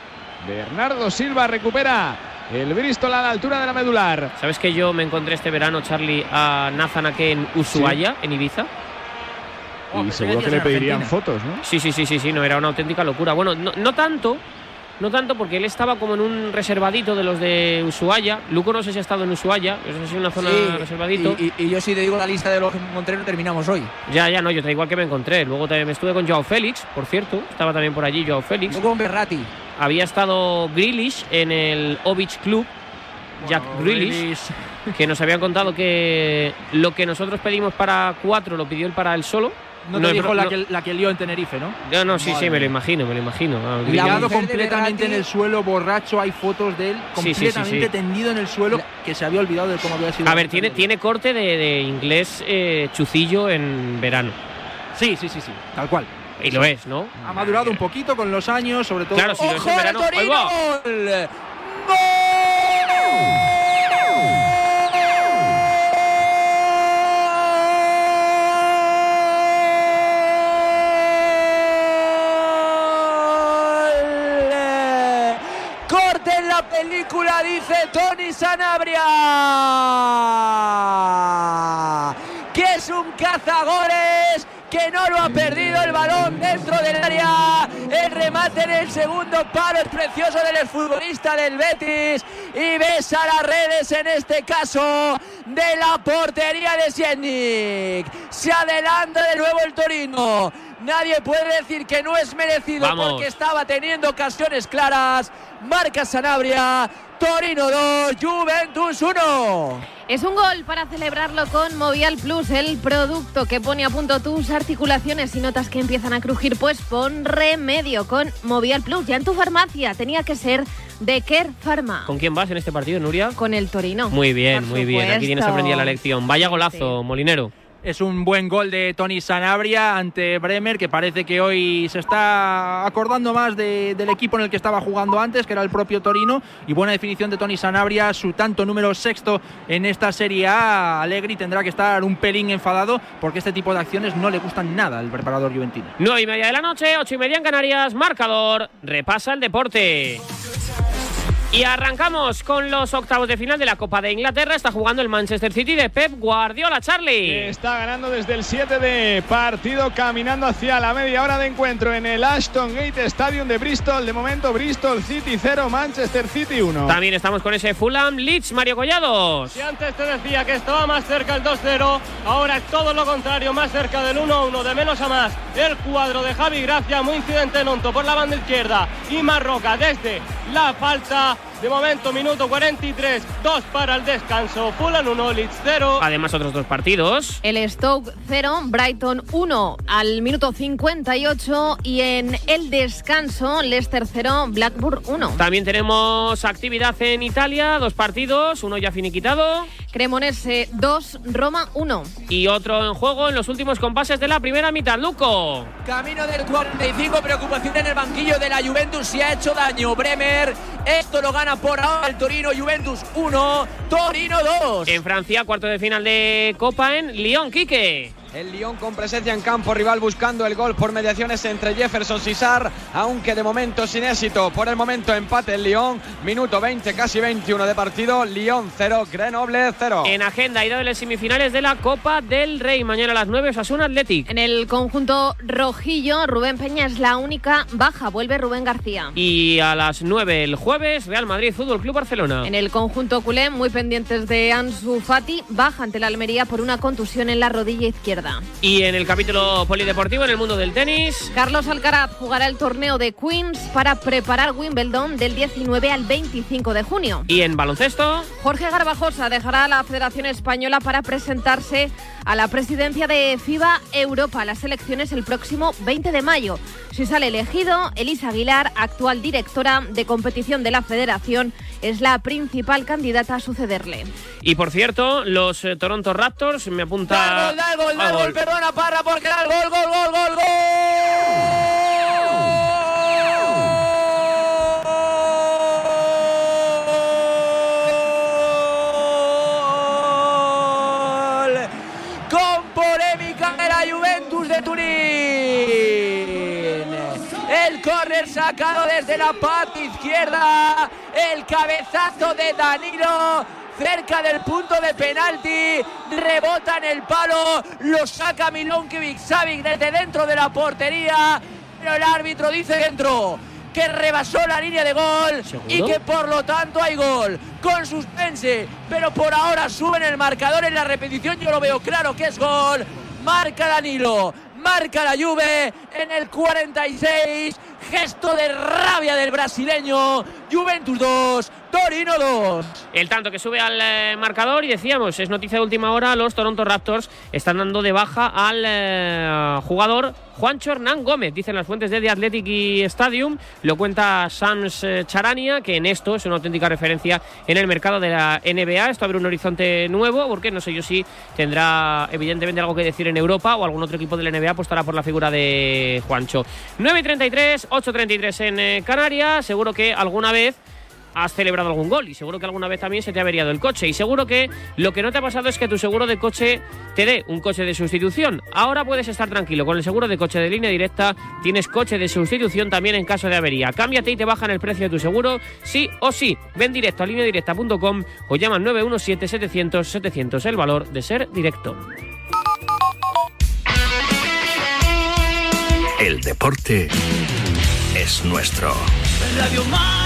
Speaker 3: Bernardo Silva recupera el Bristol a la altura de la medular.
Speaker 2: ¿Sabes que yo me encontré este verano, Charlie, a Nathan Ake en Ushuaia, ¿Sí? en Ibiza?
Speaker 3: Oh, y seguro que le pedirían fotos, ¿no?
Speaker 2: Sí, sí, sí, sí, sí, no, era una auténtica locura. Bueno, no, no tanto, no tanto porque él estaba como en un reservadito de los de Ushuaia. Luco no sé si ha estado en Ushuaia, eso es una zona
Speaker 6: sí,
Speaker 2: reservadito.
Speaker 6: Y, y, y, yo sí te digo la lista de los que me encontré, no terminamos hoy.
Speaker 2: Ya, ya, no, yo te igual que me encontré. Luego también me estuve con Joao Félix, por cierto, estaba también por allí Joao Félix.
Speaker 6: Luego con Berrati.
Speaker 2: Había estado Grealish en el Ovich Club, Jack Grealish,
Speaker 1: Grealish.
Speaker 2: que nos habían contado que lo que nosotros pedimos para cuatro lo pidió él para él solo.
Speaker 1: No te
Speaker 2: es
Speaker 1: dijo la,
Speaker 2: no-
Speaker 1: que, la que lió en Tenerife, ¿no?
Speaker 2: No, no, sí,
Speaker 1: Madre
Speaker 2: sí, me lo imagino, me lo imagino.
Speaker 6: De
Speaker 1: completamente en el suelo, borracho, hay fotos de él
Speaker 2: Sí, sí, sí,
Speaker 1: completamente
Speaker 2: sí.
Speaker 1: tendido en el suelo, que se había olvidado de cómo había sido.
Speaker 2: A ver, tiene, tiene corte de, de inglés eh, chucillo en verano.
Speaker 1: Sí, sí, sí, sí, tal cual.
Speaker 2: Y lo es, ¿no?
Speaker 1: Ha madurado un poquito con los años, sobre todo.
Speaker 2: Claro, si lo es
Speaker 6: ¡Ojo
Speaker 2: verano. ¡Ahí
Speaker 6: Torino! ¡Gol! ¡Gol! Corte en la película, dice Tony Sanabria. Que es un cazagoles que no lo ha perdido el balón dentro del área. El remate en el segundo palo es precioso del exfutbolista del Betis y besa las redes en este caso de la portería de Siennik. Se adelanta de nuevo el Torino. Nadie puede decir que no es merecido
Speaker 2: Vamos.
Speaker 6: porque estaba teniendo ocasiones claras. Marca Sanabria, Torino 2, Juventus 1.
Speaker 5: Es un gol para celebrarlo con Movial Plus, el producto que pone a punto tus articulaciones y notas que empiezan a crujir. Pues pon remedio con Movial Plus. Ya en tu farmacia tenía que ser de Care Pharma.
Speaker 2: ¿Con quién vas en este partido, Nuria?
Speaker 5: Con el Torino.
Speaker 2: Muy bien,
Speaker 5: Por
Speaker 2: muy bien. Aquí tienes aprendida la lección. Vaya golazo, Molinero.
Speaker 1: Es un buen gol de Tony Sanabria ante Bremer, que parece que hoy se está acordando más de- del equipo en el que estaba jugando antes, que era el propio Torino. Y buena definición de Tony Sanabria, su tanto número sexto en esta Serie A. Allegri tendrá que estar un pelín enfadado porque este tipo de acciones no le gustan nada al preparador juventino.
Speaker 2: 9 y media de la noche, 8 y media en Canarias. Marcador, repasa el deporte. Y arrancamos con los octavos de final de la Copa de Inglaterra. Está jugando el Manchester City de Pep Guardiola, Charlie.
Speaker 3: Está ganando desde el 7 de partido, caminando hacia la media hora de encuentro en el Ashton Gate Stadium de Bristol. De momento, Bristol City 0, Manchester City 1.
Speaker 2: También estamos con ese Fulham Leeds, Mario Collados.
Speaker 4: Si antes te decía que estaba más cerca el 2-0, ahora es todo lo contrario, más cerca del 1-1, de menos a más. El cuadro de Javi Gracia, muy incidente en Onto por la banda izquierda. Y Marroca desde la falta. De momento, minuto 43, 2 para el descanso. Fulham 1, Leeds 0.
Speaker 2: Además, otros dos partidos.
Speaker 5: El Stoke 0, Brighton 1 al minuto 58 y en el descanso Leicester 0, Blackburn 1.
Speaker 2: También tenemos actividad en Italia, dos partidos, uno ya finiquitado
Speaker 5: Cremonese 2, Roma 1.
Speaker 2: y otro en juego en los últimos compases de la primera mitad. Luco.
Speaker 6: Camino del 45, preocupación en el banquillo de la Juventus, se ha hecho daño Bremer. Esto lo gana por ahora el Torino, Juventus 1, Torino 2.
Speaker 2: En Francia, cuarto de final de Copa en Lyon, Quique.
Speaker 11: El Lyon con presencia en campo rival buscando el gol por mediaciones entre Jefferson y Sar, aunque de momento sin éxito. Por el momento empate el Lyon, minuto 20, casi 21 de partido. Lyon 0, Grenoble 0.
Speaker 2: En agenda, ida de las semifinales de la Copa del Rey. Mañana a las 9, Osasuna Athletic.
Speaker 5: En el conjunto rojillo, Rubén Peña es la única baja, vuelve Rubén García.
Speaker 2: Y a las 9 el jueves, Real Madrid Fútbol Club Barcelona.
Speaker 5: En el conjunto culé, muy pendientes de Ansu Fati, baja ante la Almería por una contusión en la rodilla izquierda.
Speaker 2: Y en el capítulo polideportivo, en el mundo del tenis.
Speaker 5: Carlos Alcaraz jugará el torneo de Queens para preparar Wimbledon del 19 al 25 de junio.
Speaker 2: Y en baloncesto.
Speaker 5: Jorge Garbajosa dejará la Federación Española para presentarse a la presidencia de FIBA Europa, las elecciones el próximo 20 de mayo. Si sale elegido, Elisa Aguilar, actual directora de competición de la Federación, es la principal candidata a sucederle.
Speaker 2: Y por cierto, los eh, Toronto Raptors me apunta.
Speaker 6: Gol, perdona Parra porque da el gol, gol, gol, gol, gol. Con polémica de la Juventus de Turín. El córner sacado desde la parte izquierda. El cabezazo de Danilo cerca del punto de penalti, rebota en el palo, lo saca Milonkovic Savic desde dentro de la portería, pero el árbitro dice dentro que rebasó la línea de gol y que por lo tanto hay gol con suspense, pero por ahora suben el marcador en la repetición, yo lo veo claro que es gol, marca Danilo, marca la Juve en el 46, gesto de rabia del brasileño, Juventus 2, Torino 2.
Speaker 2: El tanto que sube al eh, marcador y decíamos, es noticia de última hora, los Toronto Raptors están dando de baja al eh, jugador Juancho Hernán Gómez, dicen las fuentes de The Athletic Stadium, lo cuenta Sams eh, Charania, que en esto es una auténtica referencia en el mercado de la NBA, esto abre un horizonte nuevo, porque no sé yo si tendrá evidentemente algo que decir en Europa o algún otro equipo de la NBA apostará por la figura de Juancho. 9 y 33, 8 y 33 en Canarias, seguro que alguna vez has celebrado algún gol y seguro que alguna vez también se te ha averiado el coche. Y seguro que lo que no te ha pasado es que tu seguro de coche te dé un coche de sustitución. Ahora puedes estar tranquilo. Con el seguro de coche de línea directa tienes coche de sustitución también en caso de avería. Cámbiate y te bajan el precio de tu seguro, sí o sí. Ven directo a lineadirecta.com o llama al 917-700-700. El valor de ser directo.
Speaker 13: El deporte es nuestro.
Speaker 14: Radio Mar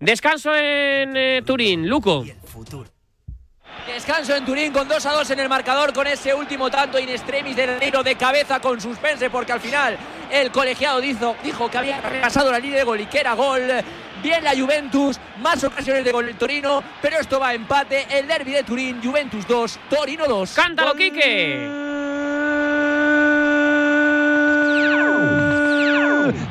Speaker 2: Descanso en eh, Turín, Luco.
Speaker 6: Descanso en Turín con 2 a 2 en el marcador con ese último tanto in extremis de Neiro de cabeza con suspense porque al final el colegiado dijo, dijo que había pasado la línea de gol y que era gol. Bien la Juventus, más ocasiones de gol el Torino, pero esto va a empate. El derby de Turín, Juventus 2, Torino 2.
Speaker 2: ¡Cántalo, Quique!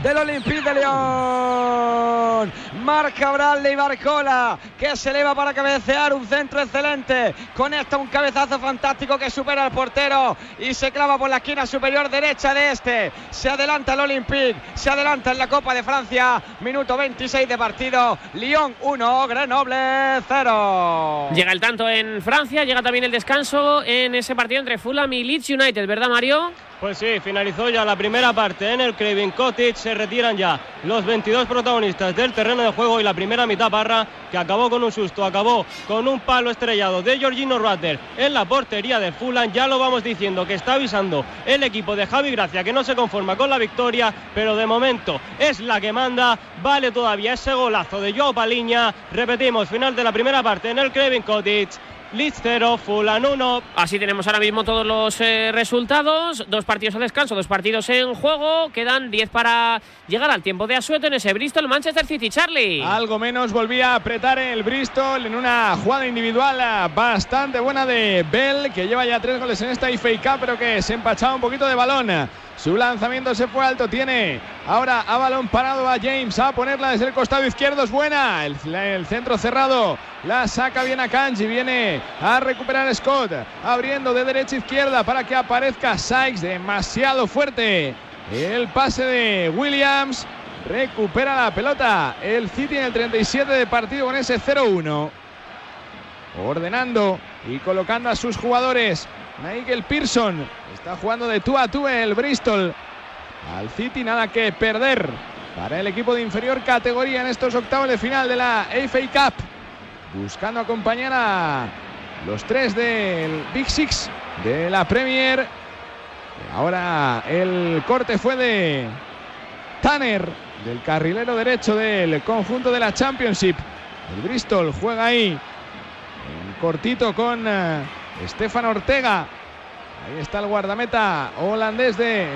Speaker 11: del Olympique de León. Marca Bradley Barcola que se eleva para cabecear un centro excelente. Conecta un cabezazo fantástico que supera al portero y se clava por la esquina superior derecha de este. Se adelanta el Olympique, se adelanta en la Copa de Francia. Minuto 26 de partido. Lyon 1, Grenoble 0.
Speaker 2: Llega el tanto en Francia, llega también el descanso en ese partido entre Fulham y Leeds United, ¿verdad, Mario?
Speaker 4: Pues sí, finalizó ya la primera parte en el Craven Cottage. Se retiran ya los 22 protagonistas del terreno de juego y la primera mitad parra que acabó con un susto, acabó con un palo estrellado de Georgino Rutter en la portería de Fulham. Ya lo vamos diciendo que está avisando el equipo de Javi Gracia que no se conforma con la victoria, pero de momento es la que manda. Vale todavía ese golazo de Joao Paliña. Repetimos, final de la primera parte en el Craven Cottage. Leeds 0, Fulham 1.
Speaker 2: Así tenemos ahora mismo todos los eh, resultados. Dos partidos a descanso, dos partidos en juego. Quedan 10 para llegar al tiempo de asueto en ese Bristol Manchester City. Charlie.
Speaker 3: Algo menos volvía a apretar el Bristol en una jugada individual eh, bastante buena de Bell, que lleva ya tres goles en esta FA Cup, pero que se empachaba un poquito de balón. Su lanzamiento se fue alto. Tiene ahora a balón parado a James a ponerla desde el costado izquierdo. Es buena. El, el centro cerrado. La saca bien a Kanji. Viene a recuperar Scott. Abriendo de derecha a izquierda para que aparezca Sykes. Demasiado fuerte. El pase de Williams. Recupera la pelota. El City en el 37 de partido con ese 0-1. Ordenando y colocando a sus jugadores. Nigel Pearson está jugando de tú a tú el Bristol. Al City nada que perder para el equipo de inferior categoría en estos octavos de final de la FA Cup. Buscando acompañar a los tres del Big Six de la Premier. Ahora el corte fue de Tanner, del carrilero derecho del conjunto de la Championship. El Bristol juega ahí cortito con uh, Estefan Ortega. Ahí está el guardameta holandés de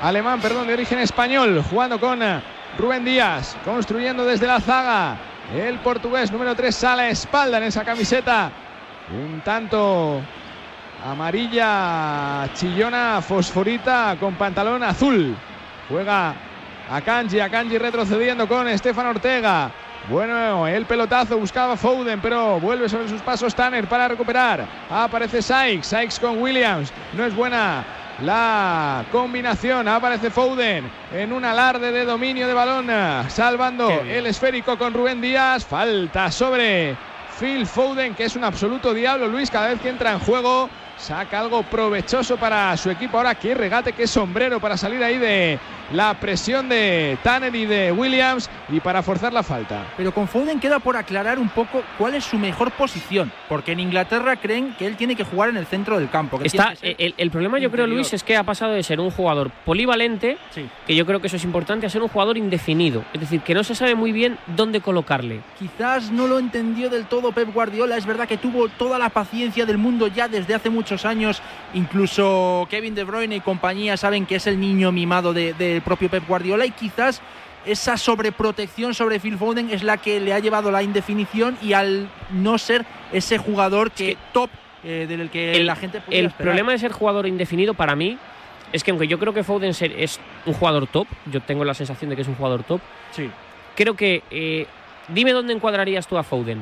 Speaker 3: alemán, perdón, de origen español, jugando con uh, Rubén Díaz, construyendo desde la zaga. El portugués número 3 sale a espalda en esa camiseta. Un tanto amarilla, chillona, fosforita con pantalón azul. Juega a Kanji, a Kanji retrocediendo con Estefan Ortega. Bueno, el pelotazo buscaba Foden, pero vuelve sobre sus pasos Tanner para recuperar. Aparece Sykes, Sykes con Williams. No es buena la combinación. Aparece Foden en un alarde de dominio de balón, salvando el esférico con Rubén Díaz. Falta sobre Phil Foden, que es un absoluto diablo. Luis, cada vez que entra en juego, saca algo provechoso para su equipo. Ahora qué regate, qué sombrero para salir ahí de la presión de Tanner y de Williams y para forzar la falta.
Speaker 1: Pero con Foden queda por aclarar un poco cuál es su mejor posición, porque en Inglaterra creen que él tiene que jugar en el centro del campo. que
Speaker 2: Está,
Speaker 1: que
Speaker 2: el, el problema yo creo. Luis, es que ha pasado de ser un jugador polivalente,
Speaker 1: Sí.
Speaker 2: que yo creo que eso es importante, a ser un jugador indefinido. Es decir, que no se sabe muy bien dónde colocarle.
Speaker 1: Quizás no lo entendió del todo Pep Guardiola. Es verdad que tuvo toda la paciencia del mundo ya desde hace muchos años. Incluso Kevin De Bruyne y compañía saben que es el niño mimado de- del propio Pep Guardiola y quizás esa sobreprotección sobre Phil Foden es la que le ha llevado a la indefinición y al no ser ese jugador que top eh, del que la gente pudiera
Speaker 2: el
Speaker 1: esperar.
Speaker 2: problema de ser jugador indefinido para mí es que aunque yo creo que Foden ser- es un jugador top, yo tengo la sensación de que es un jugador top,
Speaker 1: Sí.
Speaker 2: creo que... eh, dime dónde encuadrarías tú a Foden.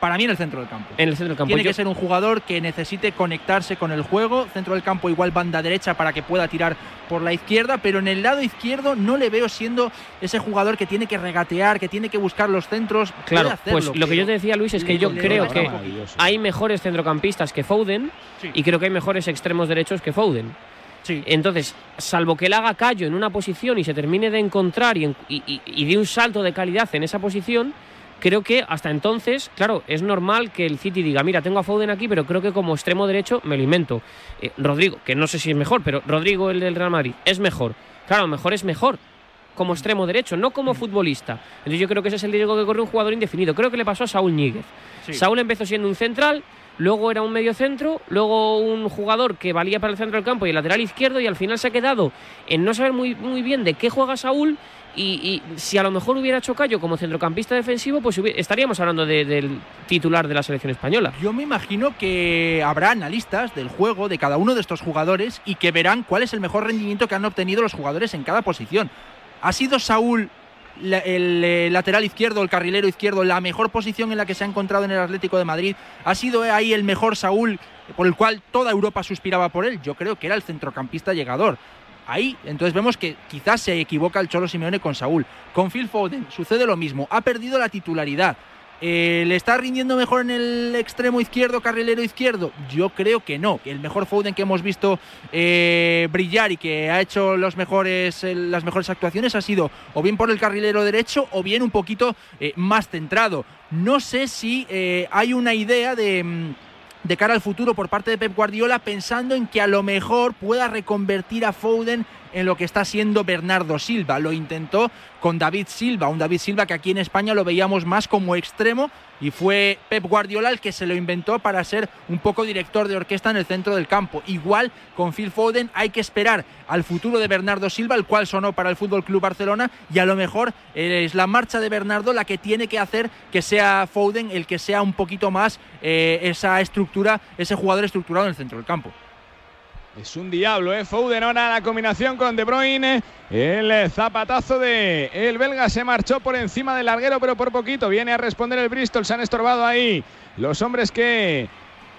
Speaker 1: Para mí en el centro del campo.
Speaker 2: En el centro del campo.
Speaker 1: Tiene
Speaker 2: Yo-
Speaker 1: que ser un jugador que necesite conectarse con el juego. Centro del campo igual banda derecha para que pueda tirar por la izquierda, pero en el lado izquierdo no le veo siendo ese jugador que tiene que regatear, que tiene que buscar los centros.
Speaker 2: Claro,
Speaker 1: hacerlo,
Speaker 2: pues lo que yo te decía, Luis, es que yo creo que hay mejores centrocampistas que Foden
Speaker 1: Sí.
Speaker 2: y creo que hay mejores extremos derechos que Foden. Entonces, salvo que él haga callo en una posición y se termine de encontrar y, en- y, y- y dé un salto de calidad en esa posición, creo que hasta entonces, claro, es normal que el City diga, mira, tengo a Foden aquí, pero creo que como extremo derecho me lo invento. Eh, Rodrigo, que no sé si es mejor, pero Rodrigo, el del Real Madrid, es mejor. Claro, mejor es mejor como extremo derecho, no como futbolista. Entonces yo creo que ese es el riesgo que corre un jugador indefinido. Creo que le pasó a Saúl Ñíguez.
Speaker 1: Sí.
Speaker 2: Saúl empezó siendo un central, luego era un medio centro, luego un jugador que valía para el centro del campo y el lateral izquierdo y al final se ha quedado en no saber muy, muy bien de qué juega Saúl y, y si a lo mejor hubiera hecho callo como centrocampista defensivo, pues estaríamos hablando de- del titular de la selección española.
Speaker 1: Yo me imagino que habrá analistas del juego de cada uno de estos jugadores y que verán cuál es el mejor rendimiento que han obtenido los jugadores en cada posición. ¿Ha sido Saúl el eh, lateral izquierdo, el carrilero izquierdo, la mejor posición en la que se ha encontrado en el Atlético de Madrid? ¿Ha sido ahí el mejor Saúl por el cual toda Europa suspiraba por él? Yo creo que era el centrocampista llegador. Ahí, entonces vemos que quizás se equivoca el Cholo Simeone con Saúl. Con Phil Foden sucede lo mismo. Ha perdido la titularidad. Eh, ¿Le está rindiendo mejor en el extremo izquierdo, carrilero izquierdo? Yo creo que no. El mejor Foden que hemos visto eh, brillar y que ha hecho eh, las mejores actuaciones ha sido o bien por el carrilero derecho o bien un poquito más centrado. No sé si hay una idea de... de cara al futuro por parte de Pep Guardiola pensando en que a lo mejor pueda reconvertir a Foden en lo que está siendo Bernardo Silva. Lo intentó con David Silva, un David Silva que aquí en España lo veíamos más como extremo y fue Pep Guardiola el que se lo inventó para ser un poco director de orquesta en el centro del campo. Igual con Phil Foden hay que esperar al futuro de Bernardo Silva, el cual sonó para el Fútbol Club Barcelona y a lo mejor eh, es la marcha de Bernardo la que tiene que hacer que sea Foden el que sea un poquito más eh, esa estructura, ese jugador estructurado en el centro del campo.
Speaker 3: Es un diablo, ¿eh? Foden ahora la combinación con De Bruyne. El zapatazo de el belga se marchó por encima del larguero, pero por poquito. Viene a responder el Bristol. Se han estorbado ahí los hombres que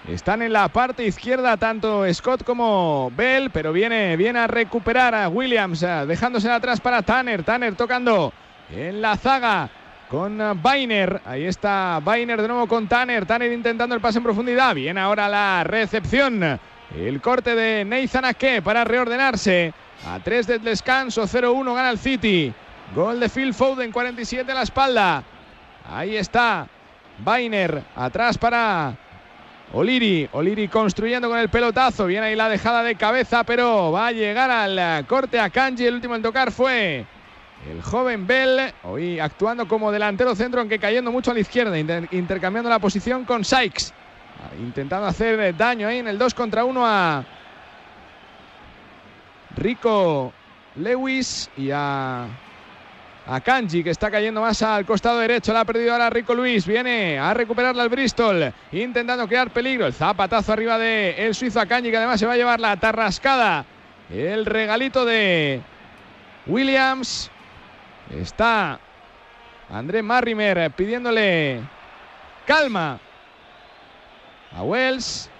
Speaker 3: están en la parte izquierda, tanto Scott como Bell, pero viene, viene a recuperar a Williams, eh, dejándose atrás para Tanner. Tanner tocando en la zaga con eh, Bainer. Ahí está Bainer de nuevo con Tanner. Tanner intentando el pase en profundidad. Viene ahora la recepción. El corte de Nathan Ake para reordenarse. A 3 del descanso, 0-1 gana el City. Gol de Phil Foden, 47 a la espalda. Ahí está Bainer, atrás para Oliri. Oliri construyendo con el pelotazo. Viene ahí la dejada de cabeza, pero va a llegar al corte a Kanji. El último en tocar fue el joven Bell. Hoy actuando como delantero centro, aunque cayendo mucho a la izquierda, inter- intercambiando la posición con Sykes. Intentando hacer daño ahí en el 2 contra 1 a Rico Lewis y a, a Kanji, que está cayendo más al costado derecho. La ha perdido ahora Rico Luis. Viene a recuperarla el Bristol, intentando crear peligro. El zapatazo arriba de el suizo a Kanji, que además se va a llevar la tarrascada. El regalito de Williams. Está André Marrimer pidiéndole calma a Wells.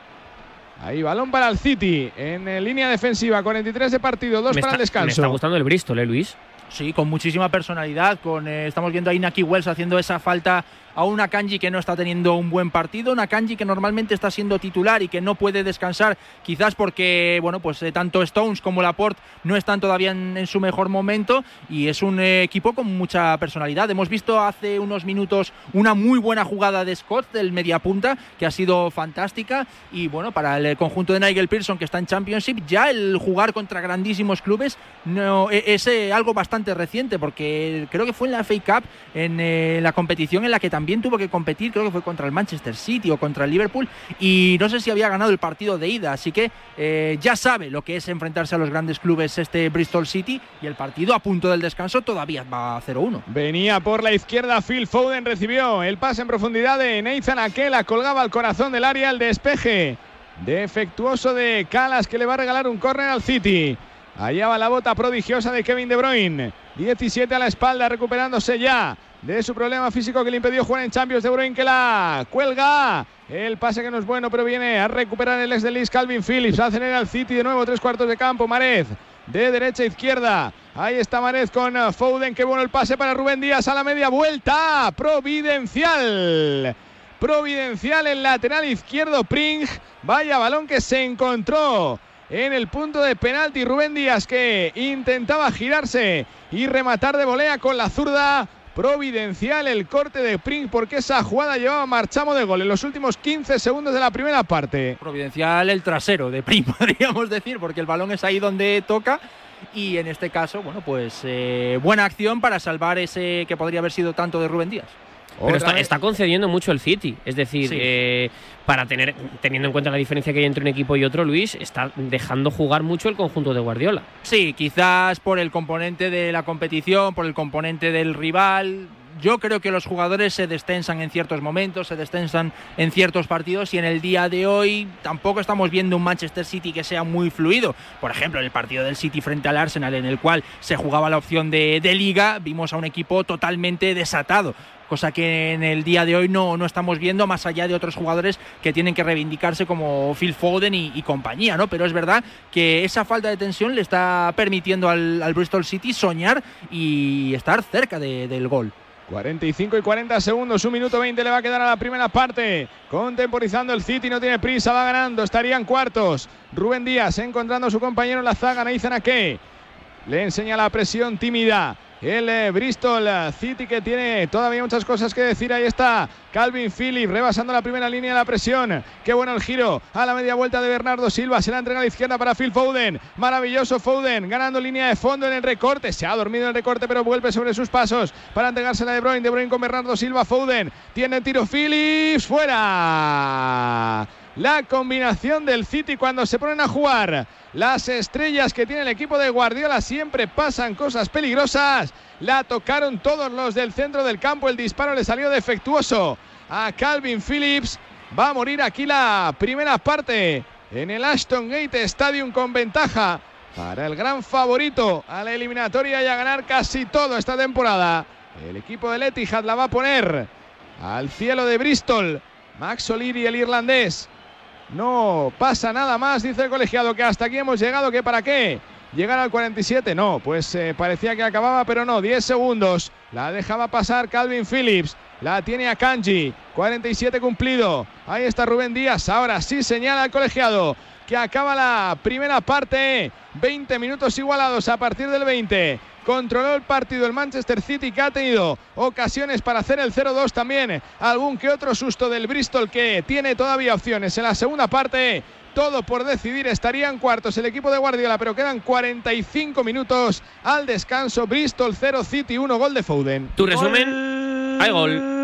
Speaker 3: Ahí balón para el City en eh, línea defensiva, 43 de partido, dos
Speaker 2: me,
Speaker 3: para
Speaker 2: está,
Speaker 3: el descanso.
Speaker 2: me está gustando el Bristol, ¿eh, Luis?
Speaker 1: Sí, con muchísima personalidad. Con, eh, estamos viendo a Inaki Wells haciendo esa falta a una Kanji que no está teniendo un buen partido, una Kanji que normalmente está siendo titular y que no puede descansar, quizás porque, bueno, pues eh, tanto Stones como Laporte no están todavía en, su mejor momento y es un eh, equipo con mucha personalidad. Hemos visto hace unos minutos una muy buena jugada de Scott, del mediapunta, que ha sido fantástica y, bueno, para el conjunto de Nigel Pearson que está en Championship, ya el jugar contra grandísimos clubes no, e- es eh, algo bastante reciente porque creo que fue en la FA Cup, en la competición en la que también tuvo que competir, creo que fue contra el Manchester City o contra el Liverpool y no sé si había ganado el partido de ida, así que eh, ya sabe lo que es enfrentarse a los grandes clubes este Bristol City y el partido a punto del descanso todavía va a 0-1.
Speaker 3: Venía por la izquierda Phil Foden, recibió el pase en profundidad de Nathan Akela, colgaba al corazón del área el despeje defectuoso de Calas que le va a regalar un córner al City. Allá va la bota prodigiosa de Kevin De Bruyne. 17 a la espalda, recuperándose ya de su problema físico que le impidió jugar en Champions. De Bruyne que la cuelga. El pase que no es bueno, pero viene a recuperar el ex de Leeds, Calvin Phillips. Acelera al City de nuevo, tres cuartos de campo. Marez de derecha a izquierda. Ahí está Marez con uh, Foden. Qué bueno el pase para Rubén Díaz a la media vuelta. Providencial. Providencial el lateral izquierdo Pring. Vaya balón que se encontró en el punto de penalti. Rubén Díaz que intentaba girarse y rematar de volea con la zurda. Providencial el corte de Pring porque esa jugada llevaba marchamo de gol en los últimos 15 segundos de la primera parte.
Speaker 1: Providencial el trasero de Prim, podríamos decir, porque el balón es ahí donde toca. Y en este caso, bueno, pues eh, buena acción para salvar ese que podría haber sido tanto de Rubén Díaz.
Speaker 2: Pero está, está concediendo mucho el City. Es decir,
Speaker 1: Sí.
Speaker 2: eh, para tener, teniendo en cuenta la diferencia que hay entre un equipo y otro, Luis, está dejando jugar mucho el conjunto de Guardiola.
Speaker 1: Sí, quizás por el componente de la competición, por el componente del rival. Yo creo que los jugadores se destensan en ciertos momentos, se destensan en ciertos partidos y en el día de hoy tampoco estamos viendo un Manchester City que sea muy fluido. Por ejemplo, en el partido del City frente al Arsenal, en el cual se jugaba la opción de, de liga, vimos a un equipo totalmente desatado cosa que en el día de hoy no, no estamos viendo, más allá de otros jugadores que tienen que reivindicarse como Phil Foden y, compañía, ¿no? Pero es verdad que esa falta de tensión le está permitiendo al, al Bristol City soñar y estar cerca de- del gol.
Speaker 3: 45 y 40 segundos, un minuto 20 le va a quedar a la primera parte. Contemporizando el City, no tiene prisa, va ganando, estarían cuartos. Rubén Díaz encontrando a su compañero en la zaga, Nathan Ake. Le enseña la presión tímida. El eh, Bristol eh, City que tiene todavía muchas cosas que decir. Ahí está Calvin Phillips rebasando la primera línea de la presión. Qué bueno el giro a la media vuelta de Bernardo Silva. Se la entrega a la izquierda para Phil Foden. Maravilloso Foden ganando línea de fondo en el recorte. Se ha dormido en el recorte pero vuelve sobre sus pasos para entregársela a De Bruyne. De Bruyne con Bernardo Silva. Foden tiene tiro Phillips fuera. La combinación del City cuando se ponen a jugar. Las estrellas que tiene el equipo de Guardiola siempre pasan cosas peligrosas. La tocaron todos los del centro del campo. El disparo le salió defectuoso a Calvin Phillips. Va a morir aquí la primera parte en el Ashton Gate Stadium con ventaja para el gran favorito a la eliminatoria y a ganar casi todo esta temporada. El equipo del Etihad la va a poner al cielo de Bristol. Max O'Leary, el irlandés. No pasa nada más, dice el colegiado, que hasta aquí hemos llegado, que para qué. Llegar al 47, no, pues eh, parecía que acababa, pero no, 10 segundos. La dejaba pasar Calvin Phillips. La tiene a Kanji. 47 cumplido. Ahí está Rubén Díaz. Ahora sí señala el colegiado que acaba la primera parte. 20 minutos igualados a partir del 20. Controló el partido el Manchester City que ha tenido ocasiones para hacer el 0-2 también. Algún que otro susto del Bristol que tiene todavía opciones en la segunda parte. Todo por decidir, estarían cuartos el equipo de Guardiola, pero quedan 45 minutos al descanso. Bristol 0, City 1, gol de Foden.
Speaker 2: Tu resumen, hay gol.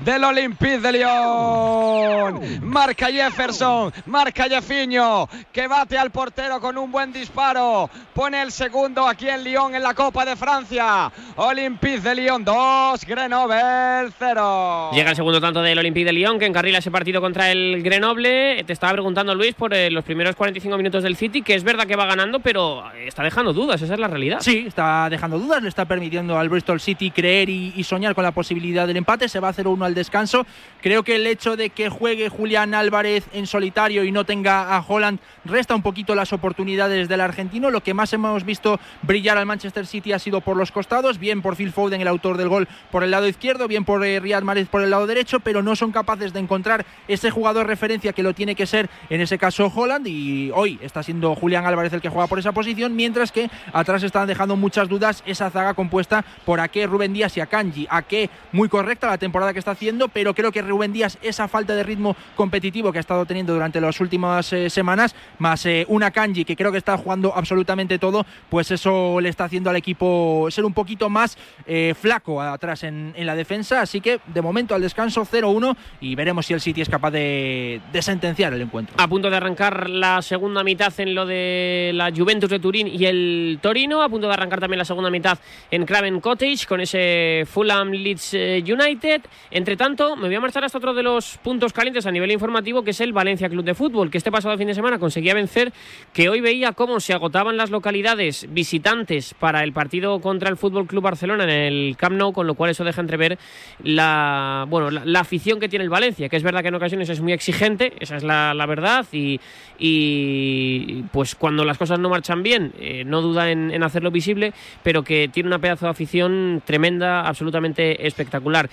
Speaker 11: Del Olympique de Lyon. Marca Jefferson, marca Jeffiño, que bate al portero con un buen disparo. Pone el segundo aquí en Lyon en la Copa de Francia. Olympique de Lyon 2, Grenoble 0.
Speaker 2: Llega el segundo tanto del Olympique de Lyon, que encarrila ese partido contra el Grenoble. Te estaba preguntando, Luis, por eh, los primeros 45 minutos del City, que es verdad que va ganando, pero está dejando dudas, esa es la realidad.
Speaker 1: Sí, está dejando dudas, le está permitiendo al Bristol City creer y, y soñar con la posibilidad del empate. Se va a 0-1 al descanso. Creo que el hecho de que juegue Julián Álvarez en solitario y no tenga a Holland resta un poquito las oportunidades del argentino. Lo que más hemos visto brillar al Manchester City ha sido por los costados, bien por Phil Foden, el autor del gol, por el lado izquierdo, bien por eh, Riyad Mahrez por el lado derecho, pero no son capaces de encontrar ese jugador referencia que lo tiene que ser, en ese caso Holland, y hoy está siendo Julián Álvarez el que juega por esa posición, mientras que atrás están dejando muchas dudas esa zaga compuesta por Ake, Rubén Díaz y Akanji. Ake muy correcta la temporada que está haciendo, pero creo que Rubén Díaz esa falta de ritmo competitivo que ha estado teniendo durante las últimas eh, semanas, más eh, una Kanji que creo que está jugando absolutamente todo, pues eso le está haciendo al equipo ser un poquito más eh, flaco atrás en, la defensa. Así que de momento al descanso 0-1 y veremos si el City es capaz de, sentenciar el encuentro.
Speaker 2: A punto de arrancar la segunda mitad en lo de la Juventus de Turín y el Torino. A punto de arrancar también la segunda mitad en Craven Cottage con ese Fulham Leeds United. Entre tanto, me voy a marchar hasta otro de los puntos calientes a nivel informativo, que es el Valencia Club de Fútbol, que este pasado fin de semana conseguía vencer, que hoy veía cómo se agotaban las localidades visitantes para el partido contra el Fútbol Club Barcelona en el Camp Nou, con lo cual eso deja entrever la, bueno, la, afición que tiene el Valencia, que es verdad que en ocasiones es muy exigente, esa es la, verdad, y, y, pues cuando las cosas no marchan bien, eh, no duda en, en hacerlo visible, pero que tiene una pedazo de afición tremenda, absolutamente espectacular.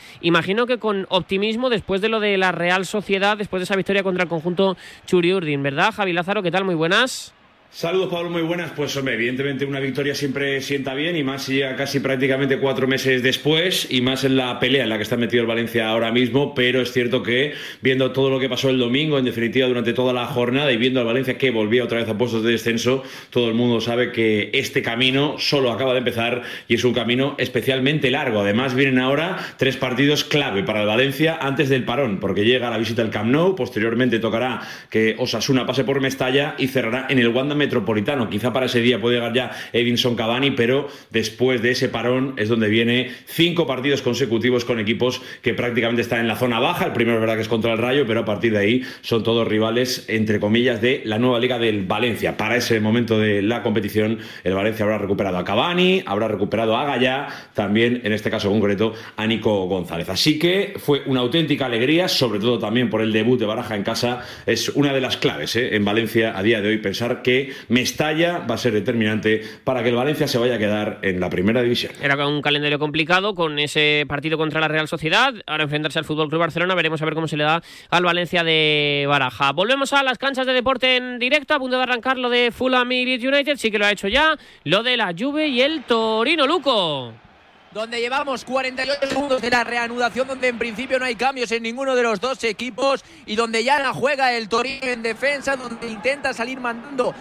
Speaker 2: Imagino que con optimismo después de lo de la Real Sociedad, después de esa victoria contra el conjunto Churiurdin, ¿verdad? Javi Lázaro, ¿qué tal? Muy buenas.
Speaker 15: Saludos Pablo, muy buenas. Pues hombre, evidentemente una victoria siempre sienta bien y más si ya casi prácticamente cuatro meses después y más en la pelea en la que está metido el Valencia ahora mismo, pero es cierto que viendo todo lo que pasó el domingo, en definitiva durante toda la jornada y viendo al Valencia que volvía otra vez a puestos de descenso, todo el mundo sabe que este camino solo acaba de empezar y es un camino especialmente largo. Además vienen ahora tres partidos clave para el Valencia antes del parón, porque llega la visita al Camp Nou, posteriormente tocará que Osasuna pase por Mestalla y cerrará en el Wanda Metropolitano. Quizá para ese día puede llegar ya Edinson Cavani, pero después de ese parón es donde viene cinco partidos consecutivos con equipos que prácticamente están en la zona baja. El primero verdad que es contra el Rayo, pero a partir de ahí son todos rivales, entre comillas, de la nueva liga del Valencia. Para ese momento de la competición, el Valencia habrá recuperado a Cavani, habrá recuperado a Gaya, también en este caso concreto a Nico González. Así que fue una auténtica alegría, sobre todo también por el debut de Baraja en casa. Es una de las claves ¿eh? en Valencia a día de hoy pensar que Mestalla va a ser determinante para que el Valencia se vaya a quedar en la primera división.
Speaker 2: Era un calendario complicado con ese partido contra la Real Sociedad. Ahora enfrentarse al Fútbol Club Barcelona. Veremos a ver cómo se le da al Valencia de Baraja. Volvemos a las canchas de deporte en directo. A punto de arrancar lo de Fulham y Leeds United. Sí que lo ha hecho ya. Lo de la Juve y el Torino Luco
Speaker 6: donde llevamos 48 segundos de la reanudación, donde en principio no hay cambios en ninguno de los dos equipos y donde ya la juega el Torino en defensa, donde intenta salir mandando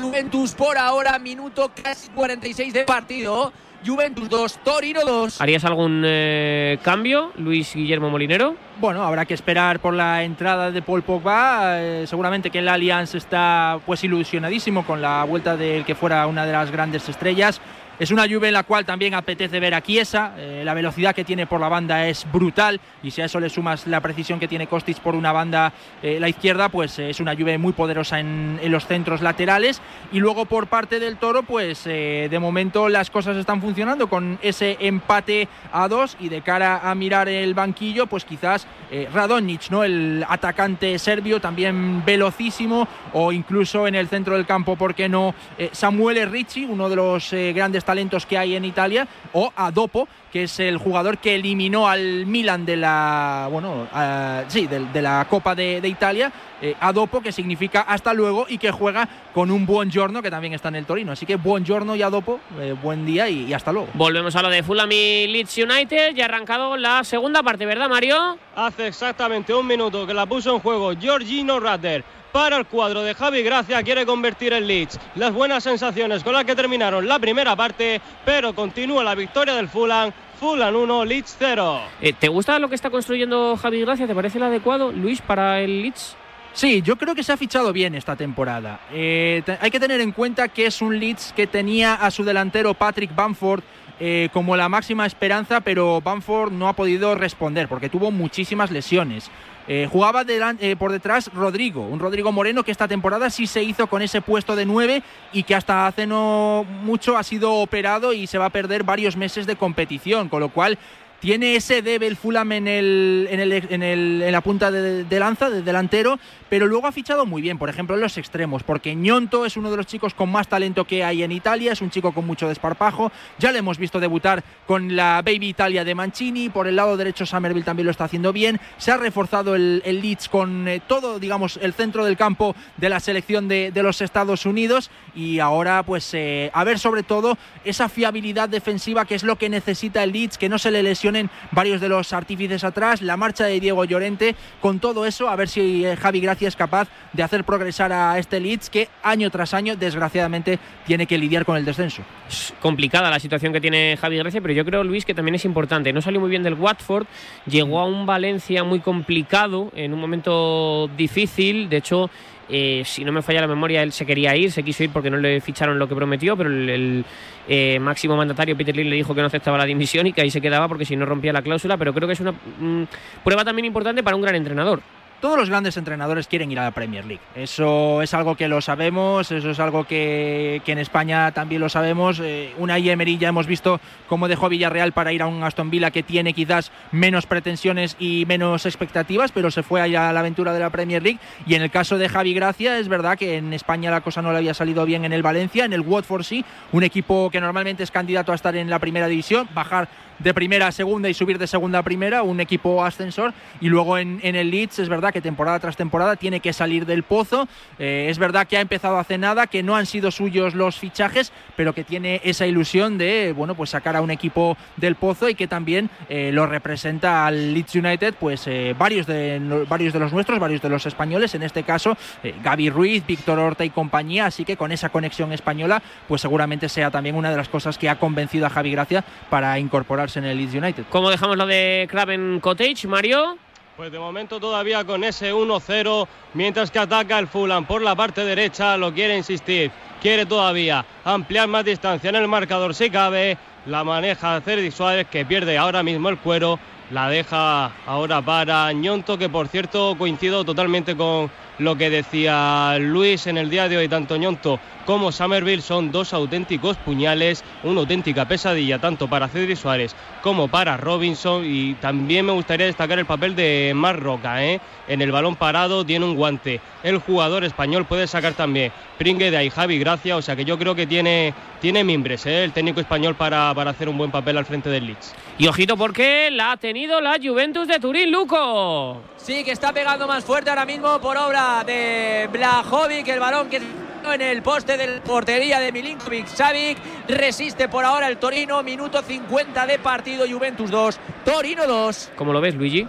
Speaker 6: Juventus por ahora, minuto casi 46 de partido. Juventus 2, Torino 2.
Speaker 2: ¿Harías algún eh, cambio, Luis Guillermo Molinero?
Speaker 1: Bueno, habrá que esperar por la entrada de Paul Pogba. Eh, seguramente que el Allianz está pues ilusionadísimo con la vuelta del que fuera una de las grandes estrellas. Es una lluvia en la cual también apetece ver a Chiesa. Eh, la velocidad que tiene por la banda es brutal y si a eso le sumas la precisión que tiene Kostic por una banda, eh, la izquierda, pues eh, es una lluvia muy poderosa en, en, los centros laterales. Y luego por parte del Toro, pues de momento las cosas están funcionando con ese empate a dos y de cara a mirar el banquillo, pues quizás Radonjic, ¿no? el atacante serbio, también velocísimo o incluso en el centro del campo, ¿por qué no? Samuele Ricci, uno de los grandes talentos que hay en Italia, o a Dopo, que es el jugador que eliminó al Milan de la bueno uh, sí de, de, la Copa de, de Italia eh, a Dopo que significa hasta luego y que juega con un buen giorno que también está en el Torino así que buen giorno y a Dopo eh, buen día y, y, hasta luego
Speaker 2: volvemos a lo de Fulham y Leeds United ya ha arrancado la segunda parte verdad Mario
Speaker 4: hace exactamente un minuto que la puso en juego Giorgino Rader para el cuadro de Javi Gracia, quiere convertir el Leeds. Las buenas sensaciones con las que terminaron la primera parte, pero continúa la victoria del Fulham. Fulham 1, Leeds 0.
Speaker 2: Eh, ¿Te gusta lo que está construyendo Javi Gracia? ¿Te parece el adecuado, Luis, para el Leeds?
Speaker 1: Sí, yo creo que se ha fichado bien esta temporada. Eh, hay que tener en cuenta que es un Leeds que tenía a su delantero Patrick Bamford eh, como la máxima esperanza, pero Bamford no ha podido responder porque tuvo muchísimas lesiones. Eh, jugaba eh, por detrás Rodrigo, un Rodrigo Moreno que esta temporada sí se hizo con ese puesto de 9 y que hasta hace no mucho ha sido operado y se va a perder varios meses de competición, con lo cual tiene ese debe el Fulham en, el, en, el, en, el, en la punta de, lanza, de delantero, pero luego ha fichado muy bien, por ejemplo, en los extremos, porque Ñonto es uno de los chicos con más talento que hay en Italia, es un chico con mucho desparpajo, ya le hemos visto debutar con la Baby Italia de Mancini, por el lado derecho Somerville también lo está haciendo bien, se ha reforzado el, el Leeds con eh, todo, digamos, el centro del campo de la selección de, los Estados Unidos. Y ahora pues eh, a ver sobre todo esa fiabilidad defensiva que es lo que necesita el Leeds, que no se le lesione varios de los artífices atrás, la marcha de Diego Llorente, con todo eso, a ver si eh, Javi Gracia es capaz de hacer progresar a este Leeds que año tras año, desgraciadamente, tiene que lidiar con el descenso.
Speaker 2: Es complicada la situación que tiene Javi Gracia, pero yo creo, Luis, que también es importante. No salió muy bien del Watford, llegó a un Valencia muy complicado, en un momento difícil, de hecho, eh, si no me falla la memoria, él se quería ir, se quiso ir porque no le ficharon lo que prometió, pero el, el eh, máximo mandatario Peter Lee le dijo que no aceptaba la dimisión y que ahí se quedaba porque si no rompía la cláusula, pero creo que es una mm, prueba también importante para un gran entrenador.
Speaker 1: Todos los grandes entrenadores quieren ir a la Premier League. Eso es algo que lo sabemos, eso es algo que, en España también lo sabemos. Eh, una Emery ya hemos visto cómo dejó Villarreal para ir a un Aston Villa que tiene quizás menos pretensiones y menos expectativas, pero se fue allá a la aventura de la Premier League. Y en el caso de Javi Gracia, es verdad que en España la cosa no le había salido bien en el Valencia, en el Watford sí, un equipo que normalmente es candidato a estar en la primera división, bajar de primera a segunda y subir de segunda a primera, un equipo ascensor. Y luego en, en el Leeds es verdad que temporada tras temporada tiene que salir del pozo. Eh, es verdad que ha empezado hace nada, que no han sido suyos los fichajes, pero que tiene esa ilusión de bueno pues sacar a un equipo del pozo y que también eh, lo representa al Leeds United, pues eh, varios, de, varios de los nuestros, varios de los españoles, en este caso Gaby Ruiz, Víctor Horta y compañía. Así que con esa conexión española, pues seguramente sea también una de las cosas que ha convencido a Javi Gracia para incorporarse en el Leeds United.
Speaker 2: ¿Cómo dejamos lo de Craven Cottage, Mario?
Speaker 4: Pues de momento todavía con ese 1-0, mientras que ataca el Fulham por la parte derecha, lo quiere insistir, quiere todavía ampliar más distancia en el marcador si cabe, la maneja Cerdi Suárez que pierde ahora mismo el cuero, la deja ahora para Ñonto, que por cierto coincido totalmente con lo que decía Luis en el día de hoy, tanto Ñonto como Somerville son dos auténticos puñales, una auténtica pesadilla tanto para Cedric Suárez como para Robinson y también me gustaría destacar el papel de Mar Roca, ¿eh? en el balón parado tiene un guante, el jugador español puede sacar también Pringue de ahí Javi Gracia, o sea que yo creo que tiene, tiene mimbres ¿eh? el técnico español para, para hacer un buen papel al frente del Leeds.
Speaker 2: Y ojito porque la ha tenido la Juventus de Turín, Luco.
Speaker 6: Sí, que está pegando más fuerte ahora mismo por obra de Blajovic, el balón que en el poste de portería de Milinkovic Savic resiste por ahora el Torino minuto 50 de partido Juventus 2 Torino 2
Speaker 2: ¿Cómo lo ves Luigi?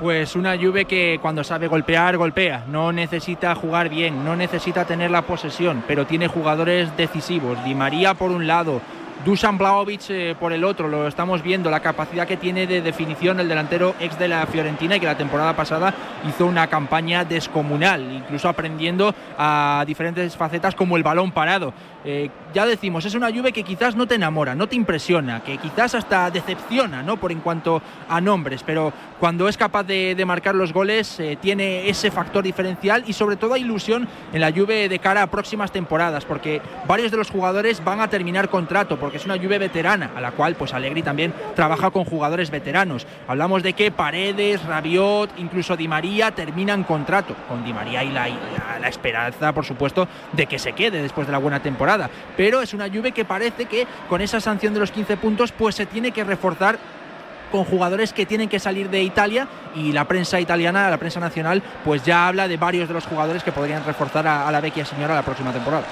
Speaker 1: Pues una Juve que cuando sabe golpear, golpea. No necesita jugar bien, no necesita tener la posesión, pero tiene jugadores decisivos. Di María por un lado, Dusan Blaovic eh, por el otro, lo estamos viendo, la capacidad que tiene de definición el delantero ex de la Fiorentina y que la temporada pasada hizo una campaña descomunal, incluso aprendiendo a diferentes facetas como el balón parado. Eh, ya decimos, es una Juve que quizás no te enamora, no te impresiona, que quizás hasta decepciona, ¿no? Por en cuanto a nombres, pero cuando es capaz de, marcar los goles eh, tiene ese factor diferencial y sobre todo ilusión en la Juve de cara a próximas temporadas, porque varios de los jugadores van a terminar contrato, porque es una Juve veterana, a la cual pues Allegri también trabaja con jugadores veteranos. Hablamos de que Paredes, Rabiot, incluso Di María terminan contrato, con Di María y la, la esperanza, por supuesto, de que se quede después de la buena temporada pero es una Juve que parece que con esa sanción de los 15 puntos pues se tiene que reforzar con jugadores que tienen que salir de Italia y la prensa italiana, la prensa nacional, pues ya habla de varios de los jugadores que podrían reforzar a, la vecchia señora la próxima temporada.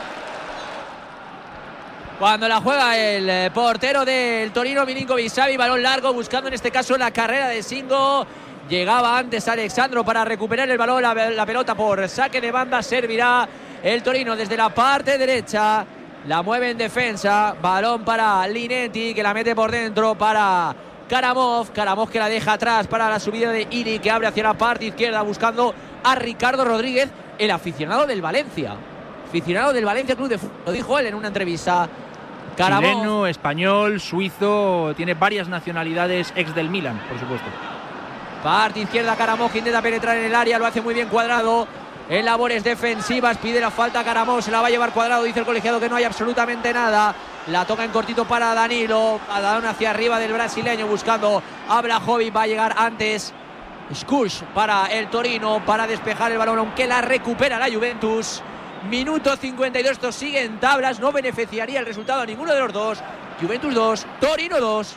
Speaker 6: Cuando la juega el eh, portero del Torino, Milinkovic Savi, balón largo, buscando en este caso la carrera de Singo. Llegaba antes Alexandro para recuperar el balón, la, la pelota por saque de banda, servirá el Torino desde la parte derecha. La mueve en defensa. Balón para Linetti que la mete por dentro para Karamov. Karamov que la deja atrás para la subida de Iri que abre hacia la parte izquierda buscando a Ricardo Rodríguez, el aficionado del Valencia. Aficionado del Valencia Club de Fútbol. Lo dijo él en una entrevista.
Speaker 1: Karamov. Chileno, español, suizo, tiene varias nacionalidades ex del Milan, por supuesto.
Speaker 6: Parte izquierda, Karamov intenta penetrar en el área, lo hace muy bien cuadrado. En labores defensivas. Pide la falta a Caramón, se la va a llevar cuadrado. Dice el colegiado que no hay absolutamente nada. La toca en cortito para Danilo. Adán hacia arriba del brasileño buscando a. Va a llegar antes. Skush para el Torino para despejar el balón, aunque la recupera la Juventus. Minuto 52, esto sigue en tablas, no beneficiaría el resultado a ninguno de los dos. Juventus 2, Torino 2.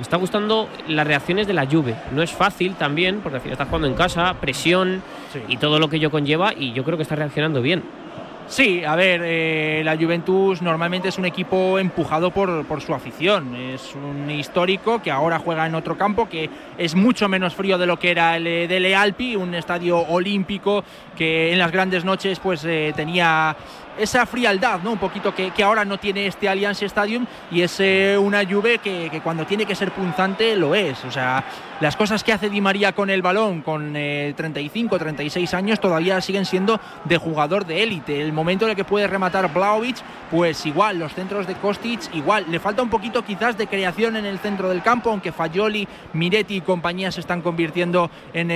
Speaker 2: Me está gustando las reacciones de la Juve. No es fácil también, porque al final está jugando en casa, presión y todo lo que ello conlleva, y yo creo que está reaccionando bien.
Speaker 1: Sí, a ver, eh, la Juventus normalmente es un equipo empujado por, por, su afición. Es un histórico que ahora juega en otro campo que es mucho menos frío de lo que era el eh, de Lealpi, un estadio olímpico que en las grandes noches pues eh, tenía esa frialdad, ¿no? Un poquito que, que, ahora no tiene este Allianz Stadium y es eh, una Juve que, que, cuando tiene que ser punzante lo es. O sea, las cosas que hace Di María con el balón con eh, 35, 36 años todavía siguen siendo de jugador de élite. El momento en el que puede rematar Blaovic, pues igual, los centros de Kostic, igual. Le falta un poquito quizás de creación en el centro del campo, aunque Fagioli, Miretti y compañía se están convirtiendo en